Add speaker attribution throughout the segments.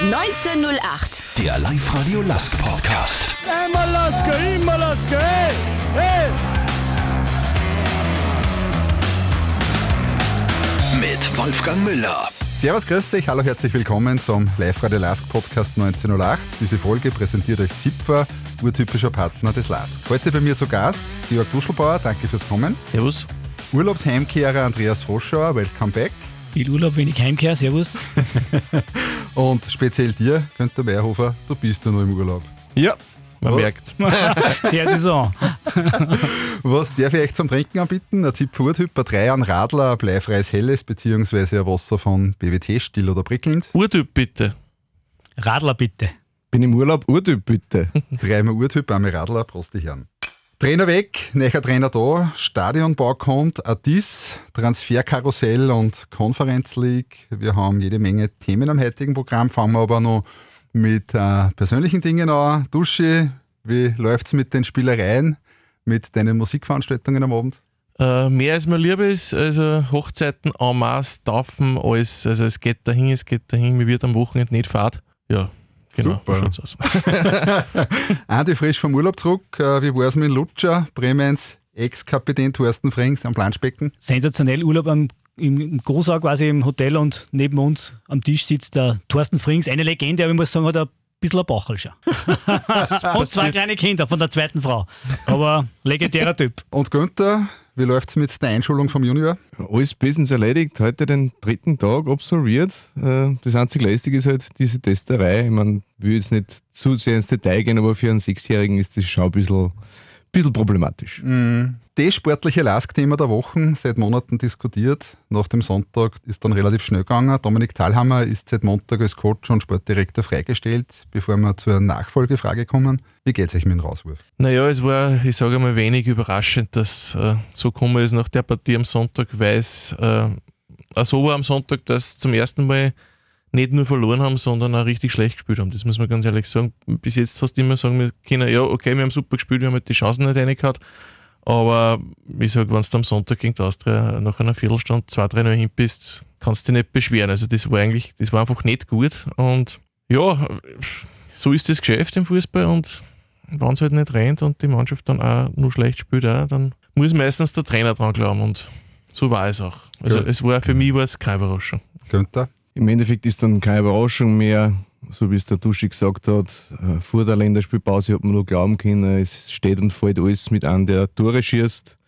Speaker 1: 1908.
Speaker 2: Der Live-Radio Last Podcast.
Speaker 3: Einmal Lasker, immer Lasker, hey, hey.
Speaker 2: Mit Wolfgang Müller.
Speaker 4: Servus, grüß euch, hallo, herzlich willkommen zum Live-Radio Lask Podcast 1908. Diese Folge präsentiert euch Zipfer, urtypischer Partner des Lask. Heute bei mir zu Gast Georg Duschelbauer, danke fürs Kommen.
Speaker 5: Servus.
Speaker 4: Urlaubsheimkehrer Andreas Froschauer, welcome back.
Speaker 5: Viel Urlaub, wenig Heimkehr, Servus.
Speaker 4: Und speziell dir, Günther Meierhofer, du bist ja noch im Urlaub.
Speaker 5: Ja, man merkt.
Speaker 6: Sehr Saison.
Speaker 4: Was darf ich euch zum Trinken anbieten? Ein Zipfer Urtyp, ein Drei an Radler, ein bleifreies Helles, beziehungsweise ein Wasser von BWT, still oder prickelnd.
Speaker 5: Urtyp bitte.
Speaker 6: Radler bitte.
Speaker 7: Bin im Urlaub, Urtyp bitte.
Speaker 4: Dreimal Urtyp, einmal Radler, Prost die Herren. Trainer weg, nächer Trainer da, Stadionbau kommt, Adis, Transferkarussell und Conference League. Wir haben jede Menge Themen am heutigen Programm, fangen wir aber noch mit äh, persönlichen Dingen an. Duschi, wie läuft's mit den Spielereien, mit deinen Musikveranstaltungen am Abend?
Speaker 5: Äh, mehr als mir lieb ist, also Hochzeiten, en masse, Taufen, alles. Also es geht dahin, es geht dahin, mir wird am Wochenende nicht fahrt. Ja, genau.
Speaker 4: Super.
Speaker 5: schaut's aus.
Speaker 4: Andi frisch vom Urlaub zurück. Äh, wie war's mit Lutscher, Bremens Ex-Kapitän Thorsten Frings am Planschbecken?
Speaker 6: Sensationell Urlaub am, im, im Großau quasi im Hotel und neben uns am Tisch sitzt der Thorsten Frings, eine Legende, aber ich muss sagen, hat ein bisschen ein Bachel schon. und zwei kleine Kinder von der zweiten Frau. Aber legendärer Typ.
Speaker 4: Und Günther, wie läuft's mit der Einschulung vom Junior?
Speaker 7: Alles bestens erledigt. Heute den dritten Tag absolviert. Äh, Das einzige Lästige ist halt diese Testerei. Ich meine, will jetzt nicht zu sehr ins Detail gehen, aber für einen Sechsjährigen ist das schon ein bisschen, bisschen problematisch.
Speaker 4: Das sportliche Lask-Thema der Wochen, seit Monaten diskutiert. Nach dem Sonntag ist dann relativ schnell gegangen. Dominik Thalhammer ist seit Montag als Coach und Sportdirektor freigestellt. Bevor wir zur Nachfolgefrage kommen, wie geht's euch mit dem Rauswurf?
Speaker 5: Naja, es war, ich sage mal, wenig überraschend, dass äh, so gekommen ist nach der Partie am Sonntag, weil es äh, so war am Sonntag, dass zum ersten Mal nicht nur verloren haben, sondern auch richtig schlecht gespielt haben. Das muss man ganz ehrlich sagen. Bis jetzt fast immer sagen wir können, ja, okay, wir haben super gespielt, wir haben halt die Chancen nicht reingehauen. Aber ich sage, wenn du am Sonntag gegen die Austria nach einer Viertelstunde 2-3 hin bist, kannst du dich nicht beschweren. Also das war eigentlich, das war einfach nicht gut. Und ja, so ist das Geschäft im Fußball und wenn es halt nicht rennt und die Mannschaft dann auch nur schlecht spielt, auch, dann muss meistens der Trainer dran glauben und so war es auch. Also
Speaker 4: Ja.
Speaker 5: es war für mich war es keine Überraschung.
Speaker 4: Günther?
Speaker 7: Im Endeffekt ist dann keine Überraschung mehr, so wie es der Duschi gesagt hat. äh, Vor der Länderspielpause hat man nur glauben können, es steht und fällt alles mit an, der Tore schießt,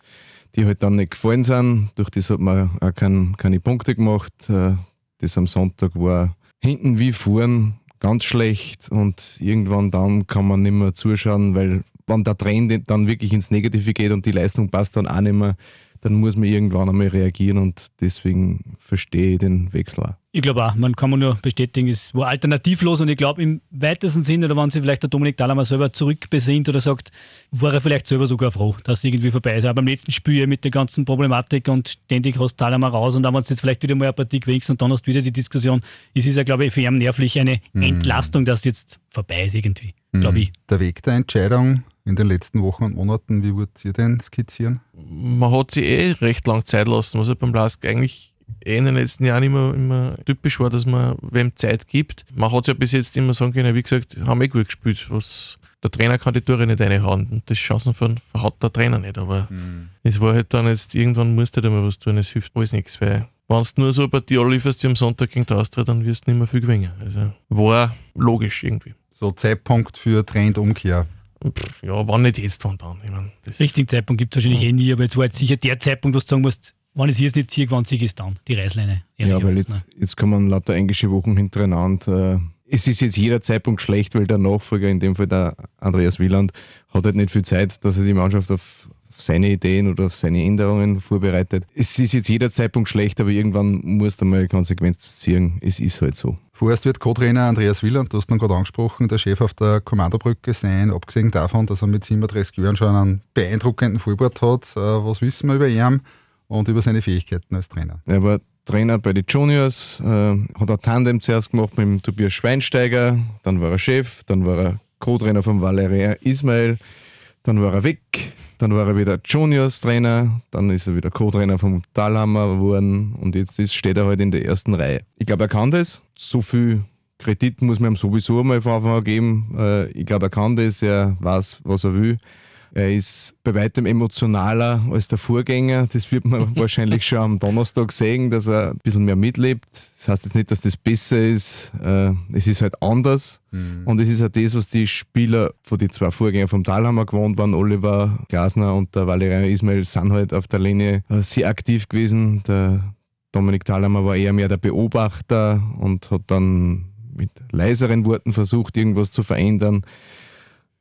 Speaker 7: die halt dann nicht gefallen sind. Durch das hat man auch kein, keine Punkte gemacht. Äh, Das am Sonntag war hinten wie vorn ganz schlecht und irgendwann dann kann man nicht mehr zuschauen, weil wenn der Trend dann wirklich ins Negative geht und die Leistung passt dann auch nicht mehr, dann muss man irgendwann einmal reagieren und deswegen verstehe ich den Wechsel auch.
Speaker 6: Ich glaube auch, man kann man nur bestätigen, es war alternativlos und ich glaube im weitesten Sinne, oder wenn sich vielleicht der Dominik Thalhammer selber zurückbesinnt oder sagt, war er vielleicht selber sogar froh, dass es irgendwie vorbei ist. Aber beim letzten Spiel mit der ganzen Problematik und ständig hast Thalhammer raus und dann, wenn du jetzt vielleicht wieder mal eine Partie gewinnst und dann hast du wieder die Diskussion, es ist ja, glaube ich, für ihn nervlich eine Entlastung, dass jetzt vorbei ist irgendwie, glaube ich.
Speaker 4: Der Weg der Entscheidung in den letzten Wochen und Monaten, wie würdet ihr den skizzieren?
Speaker 5: Man hat sich eh recht lang Zeit lassen, was halt beim Lask eigentlich eh in den letzten Jahren immer, immer typisch war, dass man wem Zeit gibt. Man hat ja bis jetzt immer sagen können, wie gesagt, haben eh gut gespielt. Was, der Trainer kann die Tore nicht reinhauen und das Chancen von hat der Trainer nicht. Aber es war halt dann jetzt, irgendwann musst du halt einmal was tun, es hilft alles nichts, weil wenn du nur so eine Partie lieferst, die am Sonntag gegen die Austria, dann wirst du nicht mehr viel gewinnen. Also war logisch irgendwie.
Speaker 4: So Zeitpunkt für Trendumkehr.
Speaker 5: Pff, Ja, wann nicht jetzt, wann dann. Ich mein, das
Speaker 6: Richtigen Zeitpunkt gibt es wahrscheinlich eh nie, aber jetzt war jetzt sicher der Zeitpunkt, wo du sagen musst, ich es jetzt nicht ziehe, wann ziehe ich dann? Die Reißleine.
Speaker 7: Ja, weil jetzt, jetzt kommen lauter englische Wochen hintereinander. Äh, Es ist jetzt jeder Zeitpunkt schlecht, weil der Nachfolger, in dem Fall der Andreas Wieland, hat halt nicht viel Zeit, dass er die Mannschaft auf seine Ideen oder auf seine Änderungen vorbereitet. Es ist jetzt jeder Zeitpunkt schlecht, aber irgendwann muss er mal Konsequenz ziehen. Es ist halt so.
Speaker 4: Vorerst wird Co-Trainer Andreas Wieland, du hast ihn gerade angesprochen, der Chef auf der Kommandobrücke sein, abgesehen davon, dass er mit 37 Jahren schon einen beeindruckenden Vollbart hat. Äh, Was wissen wir über ihn und über seine Fähigkeiten als Trainer?
Speaker 7: Er war Trainer bei den Juniors, äh, hat ein Tandem zuerst gemacht mit dem Tobias Schweinsteiger, dann war er Chef, dann war er Co-Trainer von Valeria Ismail, dann war er weg, dann war er wieder Juniors-Trainer, dann ist er wieder Co-Trainer vom Talhammer geworden und jetzt ist, steht er halt in der ersten Reihe. Ich glaube, er kann das. So viel Kredit muss man ihm sowieso mal von Anfang an geben. Äh, ich glaube, er kann das, er weiß, was er will. Er ist bei weitem emotionaler als der Vorgänger. Das wird man wahrscheinlich schon am Donnerstag sehen, dass er ein bisschen mehr mitlebt. Das heißt jetzt nicht, dass das besser ist. Äh, es ist halt anders. Mhm. Und es ist auch das, was die Spieler von den zwei Vorgängern vom Talhammer gewohnt waren. Oliver Glasner und der Valerian Ismail sind halt auf der Linie äh, sehr aktiv gewesen. Der Dominik Thalhammer war eher mehr der Beobachter und hat dann mit leiseren Worten versucht, irgendwas zu verändern.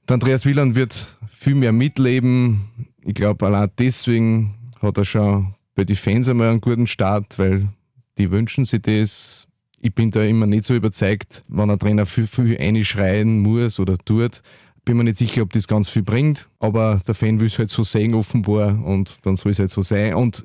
Speaker 7: Der Andreas Wieland wird viel mehr mitleben. Ich glaube, allein deswegen hat er schon bei den Fans einmal einen guten Start, weil die wünschen sich das. Ich bin da immer nicht so überzeugt, wenn ein Trainer viel, viel einschreien muss oder tut. Bin mir nicht sicher, ob das ganz viel bringt, aber der Fan will es halt so sehen, offenbar, und dann soll es halt so sein. Und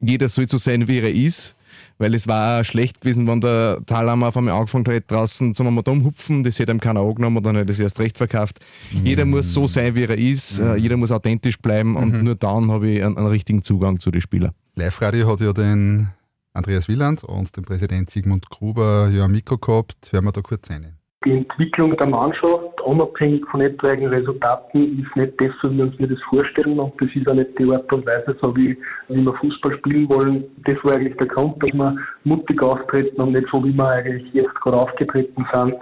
Speaker 7: jeder soll so sein, wie er ist weil es war auch schlecht gewesen, wenn der Thalhammer auf einmal angefangen hat, draußen zum Amadom hupfen, das hätte ihm keiner angenommen und dann hat er es erst recht verkauft. Mhm. Jeder muss so sein, wie er ist, mhm. jeder muss authentisch bleiben mhm. und nur dann habe ich einen, einen richtigen Zugang zu den Spielern.
Speaker 4: Live-Radio hat ja den Andreas Wieland und den Präsident Sigmund Gruber ja Mikro gehabt. Hören wir da kurz rein
Speaker 1: die Entwicklung der Mannschaft, unabhängig von etwaigen Resultaten, ist nicht das, wie wir uns das vorstellen. Und das ist auch nicht die Art und Weise, so wie, wie wir Fußball spielen wollen. Das war eigentlich der Grund, dass wir mutig auftreten und nicht so, wie wir eigentlich jetzt gerade aufgetreten sind.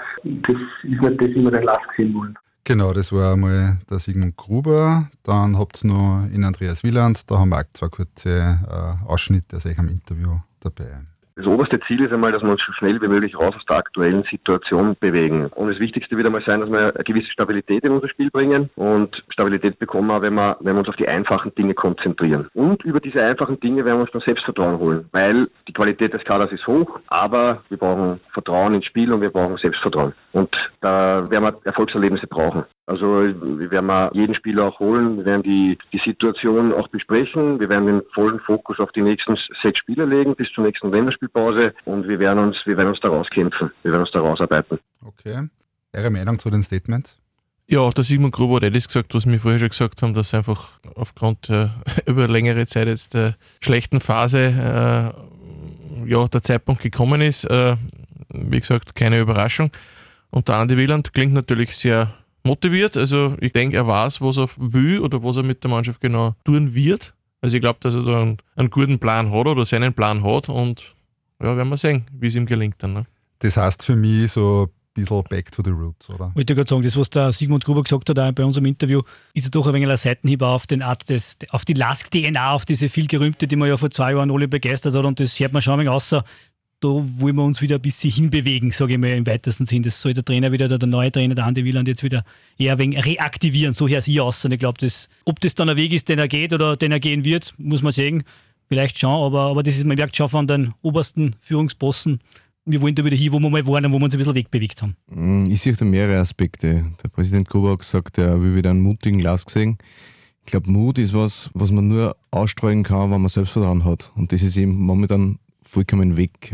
Speaker 1: Das ist nicht das, wie wir den Last sehen wollen.
Speaker 4: Genau, das war einmal der Sigmund Gruber. Dann habt ihr noch in Andreas Wieland. Da haben wir auch zwei kurze äh, Ausschnitte aus eurem Interview dabei.
Speaker 8: Das oberste Ziel ist einmal, dass wir uns so schnell wie möglich raus aus der aktuellen Situation bewegen. Und das Wichtigste wird einmal sein, dass wir eine gewisse Stabilität in unser Spiel bringen. Und Stabilität bekommen wir, wenn wir, wenn wir uns auf die einfachen Dinge konzentrieren. Und über diese einfachen Dinge werden wir uns dann Selbstvertrauen holen. Weil die Qualität des Kaders ist hoch, aber wir brauchen Vertrauen ins Spiel und wir brauchen Selbstvertrauen. Und da werden wir Erfolgserlebnisse brauchen. Also wir werden jeden Spieler auch holen, wir werden die, die Situation auch besprechen, wir werden den vollen Fokus auf die nächsten sechs Spieler legen bis zur nächsten Länderspielpause und wir werden uns, wir werden uns da rauskämpfen, wir werden uns da rausarbeiten.
Speaker 4: Okay. Ihre Meinung zu den Statements?
Speaker 5: Ja, der Sigmund Gruber hat alles gesagt, was wir vorher schon gesagt haben, dass einfach aufgrund äh, über längere Zeit jetzt der schlechten Phase äh, ja, der Zeitpunkt gekommen ist. Äh, wie gesagt, keine Überraschung. Und der Andi Wieland klingt natürlich sehr motiviert. Also ich denke, er weiß, was er will oder was er mit der Mannschaft genau tun wird. Also ich glaube, dass er da einen, einen, guten Plan hat oder seinen Plan hat und ja, werden wir sehen, wie es ihm gelingt dann. Ne?
Speaker 4: Das heißt für mich so ein bisschen back to the roots, oder?
Speaker 6: Ich wollte gerade sagen, das, was der Sigmund Gruber gesagt hat auch bei unserem Interview, ist ja doch ein wenig ein Seitenhieb auf, den Art des, auf die Lask-DNA, auf diese viel gerühmte, die man ja vor zwei Jahren alle begeistert hat und das hört man schon ein wenig außer da wollen wir uns wieder ein bisschen hinbewegen, sage ich mal im weitesten Sinn. Das soll der Trainer wieder, der, der neue Trainer, der Andi Wieland, jetzt wieder eher wegen reaktivieren. So hört es aus. Und ich glaube, das, ob das dann ein Weg ist, den er geht oder den er gehen wird, muss man sehen. Vielleicht schon, aber, aber das ist, man merkt schon von den obersten Führungsbossen, wir wollen da wieder hin, wo wir mal waren und wo wir uns ein bisschen wegbewegt haben.
Speaker 7: Mm, ich sehe da mehrere Aspekte. Der Präsident hat gesagt, er will wieder einen mutigen Lars sehen. Ich glaube, Mut ist was, was man nur ausstreuen kann, wenn man Selbstvertrauen hat. Und das ist eben momentan vollkommen weg.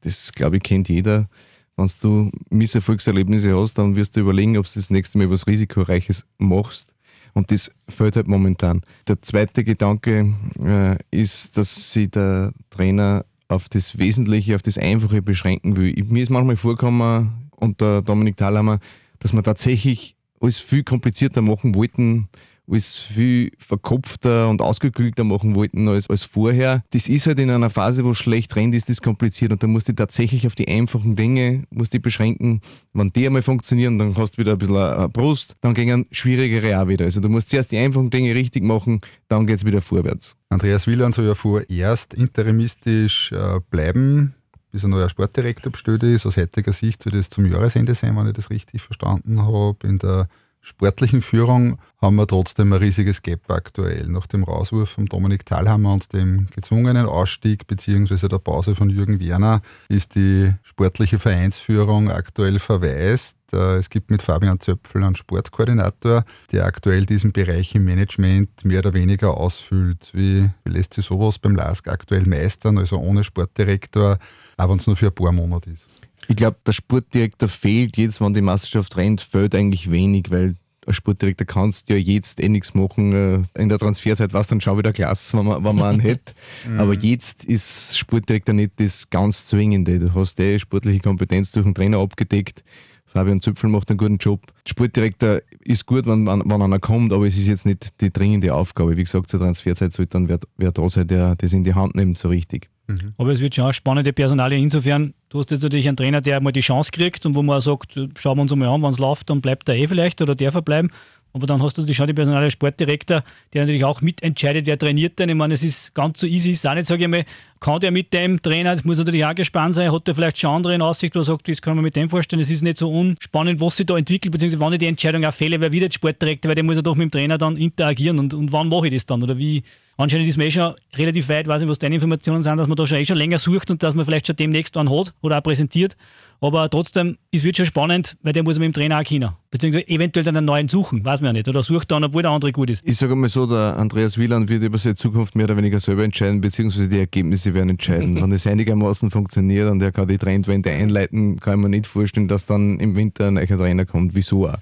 Speaker 7: Das, glaube ich, kennt jeder. Wenn du Misserfolgserlebnisse hast, dann wirst du überlegen, ob du das nächste Mal was Risikoreiches machst. Und das fällt halt momentan. Der zweite Gedanke äh, ist, dass sich der Trainer auf das Wesentliche, auf das Einfache beschränken will. Ich, mir ist manchmal vorgekommen, unter Dominik Thalhammer, dass wir tatsächlich alles viel komplizierter machen wollten, alles viel verkopfter und ausgeklügelter machen wollten als, als vorher. Das ist halt in einer Phase, wo schlecht rennt, ist das kompliziert und da musst du tatsächlich auf die einfachen Dinge musst du beschränken. Wenn die einmal funktionieren, dann hast du wieder ein bisschen eine Brust, dann gehen schwierigere auch wieder. Also du musst zuerst die einfachen Dinge richtig machen, dann geht es wieder vorwärts.
Speaker 4: Andreas Wieland soll ja vorerst interimistisch äh, bleiben bis ein neuer Sportdirektor bestellt ist. Aus heutiger Sicht soll das zum Jahresende sein, wenn ich das richtig verstanden habe. In der sportlichen Führung haben wir trotzdem ein riesiges Gap aktuell. Nach dem Rauswurf von Dominik Thalhammer und dem gezwungenen Ausstieg bzw. der Pause von Jürgen Werner ist die sportliche Vereinsführung aktuell verwaist. Äh, es gibt mit Fabian Zöpfel einen Sportkoordinator, der aktuell diesen Bereich im Management mehr oder weniger ausfüllt. Wie, lässt sich sowas beim LASK aktuell meistern, also ohne Sportdirektor, auch wenn es nur für ein paar Monate ist?
Speaker 7: Ich glaube, der Sportdirektor fehlt jetzt, wenn die Meisterschaft rennt, fehlt eigentlich wenig, weil als Sportdirektor kannst ja jetzt eh nichts machen. Äh, in der Transferzeit war es dann schon wieder klasse, wenn man, wenn man einen hätte. Mhm. Aber jetzt ist Sportdirektor nicht das ganz Zwingende. Du hast eh sportliche Kompetenz durch den Trainer abgedeckt. Fabian Züpfel macht einen guten Job. Sportdirektor ist gut, wenn, wenn einer kommt, aber es ist jetzt nicht die dringende Aufgabe. Wie gesagt, zur Transferzeit sollte dann wer, wer da sein, der das in die Hand nimmt, so richtig.
Speaker 6: Mhm. Aber es wird schon eine spannende Personalie insofern. Du hast jetzt natürlich einen Trainer, der mal die Chance kriegt und wo man sagt, schauen wir uns mal an, wenn es läuft, dann bleibt er eh vielleicht oder der verbleiben. Aber dann hast du natürlich schon die Personale Sportdirektor, der natürlich auch mitentscheidet, wer trainiert denn. Ich meine, es ist ganz so easy, ist auch nicht, sage ich mal, kann der mit dem Trainer, das muss natürlich auch gespannt sein, hat er vielleicht schon andere in Aussicht, wo er sagt, das kann man mit dem vorstellen, es ist nicht so unspannend, was sich da entwickelt, beziehungsweise wann ich die Entscheidung auch fälle, wer wieder der Sportdirektor, weil der muss ja doch mit dem Trainer dann interagieren und, und wann mache ich das dann oder wie, anscheinend ist man eh schon relativ weit, weiß nicht, was deine Informationen sind, dass man da schon eh schon länger sucht und dass man vielleicht schon demnächst einen hat oder auch präsentiert. Aber trotzdem, es wird schon spannend, weil der muss mit dem Trainer auch können. Beziehungsweise eventuell dann einen neuen suchen, weiß man ja nicht. Oder sucht dann, obwohl der andere gut ist.
Speaker 7: Ich sage mal so, der Andreas Wieland wird über seine Zukunft mehr oder weniger selber entscheiden, beziehungsweise die Ergebnisse werden entscheiden. Wenn es einigermaßen funktioniert und er kann die Trendwende einleiten, kann ich mir nicht vorstellen, dass dann im Winter ein neuer Trainer kommt. Wieso auch?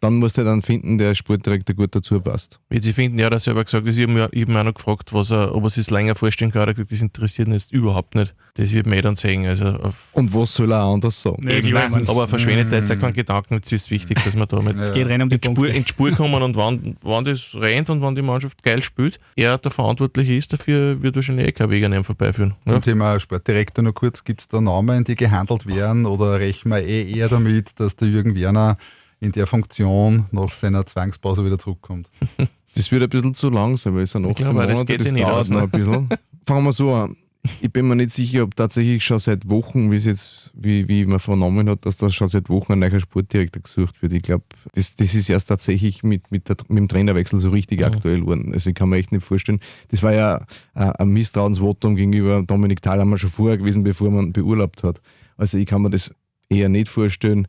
Speaker 7: Dann musst du dann finden, der Sportdirektor gut dazu passt.
Speaker 5: Wie Sie finden, ja, er selber gesagt, ich habe mich auch noch gefragt, was er, ob er sich länger vorstellen kann. Er hat gesagt, das interessiert ihn jetzt überhaupt nicht. Das wird man eh dann sehen. Also
Speaker 7: Und was soll er anders sagen?
Speaker 5: Nee, Eben, nein, aber er verschwendet jetzt auch keinen Gedanken. Jetzt ist wichtig, dass man da mit
Speaker 6: ja. geht rein um die
Speaker 5: in, Spur, in die Spur kommen und wann, wann das rennt und wann die Mannschaft geil spielt. Er der Verantwortliche ist dafür, wird wahrscheinlich eh kein Weg an ihm vorbeiführen.
Speaker 4: Zum ja. Thema Sportdirektor noch kurz, gibt es da Namen, die gehandelt werden oder rechnen wir eh eher damit, dass der Jürgen Werner in der Funktion nach seiner Zwangspause wieder zurückkommt.
Speaker 7: Das wird ein bisschen zu langsam, weil es sind 18 Monate, das, geht das dauert aus, ne? noch ein bisschen. Fangen wir so an. Ich bin mir nicht sicher, ob tatsächlich schon seit Wochen, wie es jetzt, wie, wie man vernommen hat, dass da schon seit Wochen ein neuer Sportdirektor gesucht wird. Ich glaube, das, das ist erst tatsächlich mit, mit, der, mit dem Trainerwechsel so richtig mhm. aktuell geworden. Also ich kann mir echt nicht vorstellen. Das war ja ein Misstrauensvotum gegenüber Dominik Thalhammer schon vorher gewesen, bevor man beurlaubt hat. Also ich kann mir das eher nicht vorstellen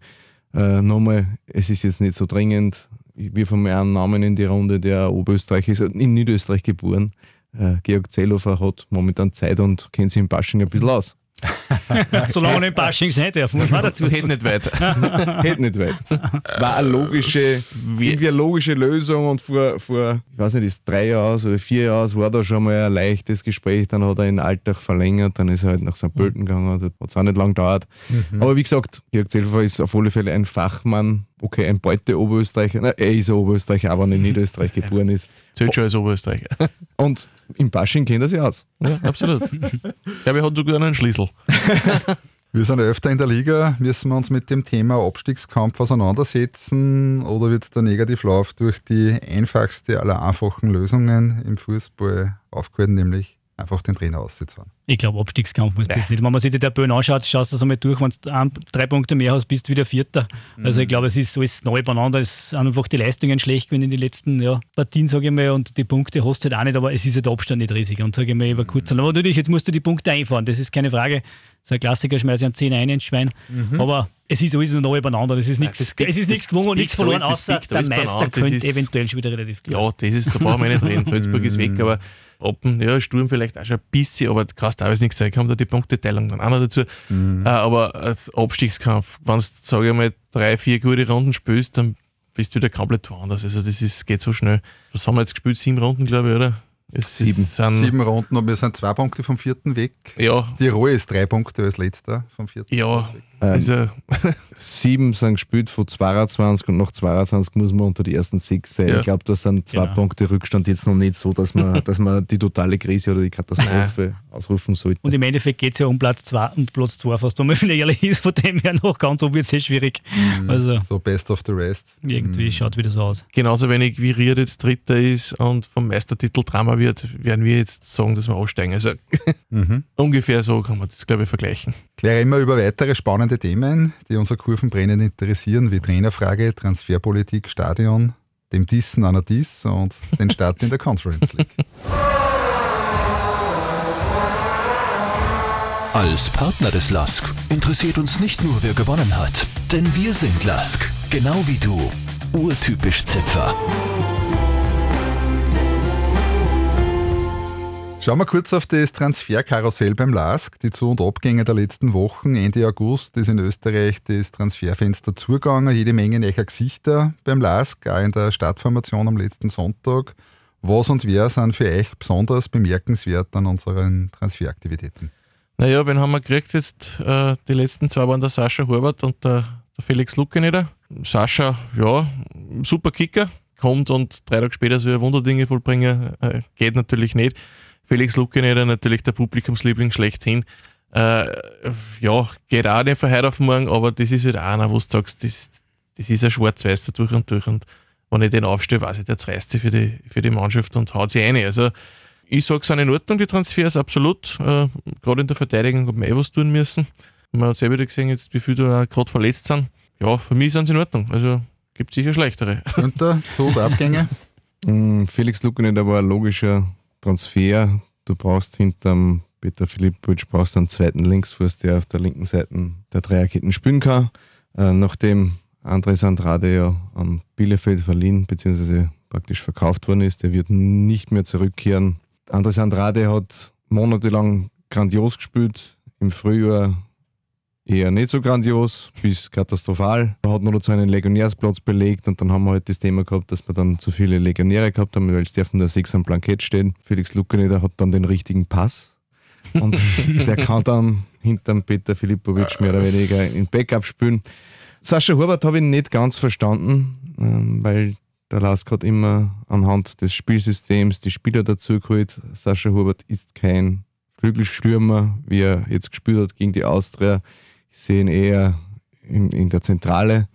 Speaker 7: äh, nochmal, es ist jetzt nicht so dringend. Wir haben einen Namen in die Runde, der Oberösterreich ist, in Niederösterreich geboren. Äh, Georg Zellhofer hat momentan Zeit und kennt sich im Bashing ein bisschen aus.
Speaker 6: Solange man im Bashing sein darf, muss man dazu
Speaker 5: Geht nicht weit.
Speaker 7: Geht nicht weit. War eine logische, irgendwie eine logische Lösung und vor, vor, ich weiß nicht, ist drei Jahren oder vier Jahren war da schon mal ein leichtes Gespräch. Dann hat er in Alltag verlängert, dann ist er halt nach St. Pölten gegangen, das hat es auch nicht lang gedauert. Mhm. Aber wie gesagt, Georg Zellhofer ist auf alle Fälle ein Fachmann okay, ein Beute Oberösterreicher, na, er ist Oberösterreicher, aber in Niederösterreich geboren ist.
Speaker 5: Zählt schon als Oberösterreicher.
Speaker 7: Und im Basching kennt er sich aus.
Speaker 5: Ja, absolut. Ich glaube, er hat sogar einen Schlüssel.
Speaker 4: Wir sind öfter in der Liga. Müssen wir uns mit dem Thema Abstiegskampf auseinandersetzen oder wird der Negativlauf durch die einfachste aller einfachen Lösungen im Fußball aufgehalten, nämlich einfach den Trainer auszufahren.
Speaker 6: Ich glaube, Abstiegskampf muss das nicht. Wenn man sich die Tabellen anschaut, schaust du das einmal durch, wenn du drei Punkte mehr hast, bist du wieder Vierter. Mhm. Also ich glaube, es ist alles neu beieinander. Es sind einfach die Leistungen schlecht gewesen in den letzten ja, Partien, sage ich mal, und die Punkte hast du halt auch nicht, aber es ist ja der Abstand nicht riesig. Und sage ich mal, über kurz. Aber natürlich, jetzt musst du die Punkte einfahren, das ist keine Frage. Das ist ein Klassiker, schmeiße ich einen 10 ein ins Schwein. Mhm. Aber es ist alles neu beieinander. Es ist nichts, es ist nichts gewonnen und nichts verloren, außer der Meister könnte eventuell schon wieder relativ
Speaker 5: klar Ja, das ist, da brauchen wir nicht reden. Salzburg ist weg, aber Oppen, ja, Sturm vielleicht auch schon ein bisschen, aber du kannst teilweise nichts sagen, kommt da die Punkteteilung dann auch noch dazu. Mhm. Äh, aber äh, Abstiegskampf, wenn du, sage ich mal, drei, vier gute Runden spielst, dann bist du wieder komplett woanders. Also das ist, geht so schnell. Was haben wir jetzt gespielt? Sieben Runden, glaube ich, oder?
Speaker 4: Es sieben. sieben Runden und wir sind zwei Punkte vom vierten weg.
Speaker 5: Ja.
Speaker 4: Die Ruhe ist drei Punkte als letzter vom vierten.
Speaker 5: Ja,
Speaker 7: also sieben sind gespielt von 22 und nach 22 muss man unter die ersten sechs sein. Ja. Ich glaube, da sind zwei genau. Punkte Rückstand jetzt noch nicht so, dass man, dass man die totale Krise oder die Katastrophe ausrufen sollte.
Speaker 6: Und im Endeffekt geht es ja um Platz 2 und Platz 2 fast, wenn man ehrlich ist, von dem her noch ganz so wird es sehr schwierig.
Speaker 4: Mhm. Also, so best of the rest.
Speaker 6: Irgendwie mhm. schaut wieder so aus.
Speaker 5: Genauso wenig wie Ried jetzt Dritter ist und vom Meistertitel Drama wird, werden wir jetzt sagen, dass wir aussteigen. Also mhm. ungefähr so kann man das, glaube ich, vergleichen.
Speaker 4: Kläre immer über weitere spannende Themen, die unser Kurvenbrennen interessieren, wie Trainerfrage, Transferpolitik, Stadion, dem Dissen an der Diss und den Start in der Conference League.
Speaker 2: Als Partner des LASK interessiert uns nicht nur, wer gewonnen hat, denn wir sind LASK, genau wie du, urtypisch Zipfer.
Speaker 4: Schauen wir kurz auf das Transferkarussell beim LASK. Die Zu- und Abgänge der letzten Wochen. Ende August ist in Österreich das Transferfenster zugegangen. Jede Menge neuer Gesichter beim LASK, auch in der Startformation am letzten Sonntag. Was und wer sind für euch besonders bemerkenswert an unseren Transferaktivitäten?
Speaker 5: Naja, wen haben wir gekriegt jetzt? Äh, die letzten zwei waren der Sascha Horvath und der, der Felix Luckeneder. Sascha, ja, super Kicker, kommt und drei Tage später soll er Wunderdinge vollbringen. Äh, geht natürlich nicht. Felix Luckeneder natürlich der Publikumsliebling schlechthin. Äh, ja, geht auch nicht von heute auf morgen, aber das ist halt auch einer, wo du sagst, das, das ist ein Schwarz-Weißer durch und durch. Und wenn ich den aufstelle, weiß ich, der reißt sich für die, für die Mannschaft und haut sich rein. Also, ich sage, es sind in Ordnung, die Transfers, absolut. Äh, gerade in der Verteidigung hat man eh was tun müssen. Man hat selber gesehen, jetzt, wie viele da gerade verletzt sind. Ja, für mich sind sie in Ordnung. Also, gibt sicher schlechtere.
Speaker 4: Und da so Abgänge?
Speaker 7: Mm, Felix Luckeneder war ein logischer Transfer. Du brauchst hinterm Peter Filipovic brauchst einen zweiten Linksfuß, der auf der linken Seite der Dreierketten spielen kann. Äh, nachdem Andres Andrade ja an Bielefeld verliehen bzw. praktisch verkauft worden ist, der wird nicht mehr zurückkehren. Andres Andrade hat monatelang grandios gespielt. Im Frühjahr eher nicht so grandios, bis katastrophal. Er hat nur noch so einen Legionärsplatz belegt und dann haben wir halt das Thema gehabt, dass wir dann zu viele Legionäre gehabt haben, weil es dürfen nur sechs am Plankett stehen. Felix Lukeneder hat dann den richtigen Pass und der kann dann hinterm Peter Filipovic mehr oder weniger in Backup spielen. Sascha Horvath habe ich nicht ganz verstanden, ähm, weil der Lask hat immer anhand des Spielsystems die Spieler dazu geholt. Sascha Horvath ist kein Flügelstürmer, wie er jetzt gespielt hat gegen die Austria. Ich sehe ihn eher in, in der Zentrale.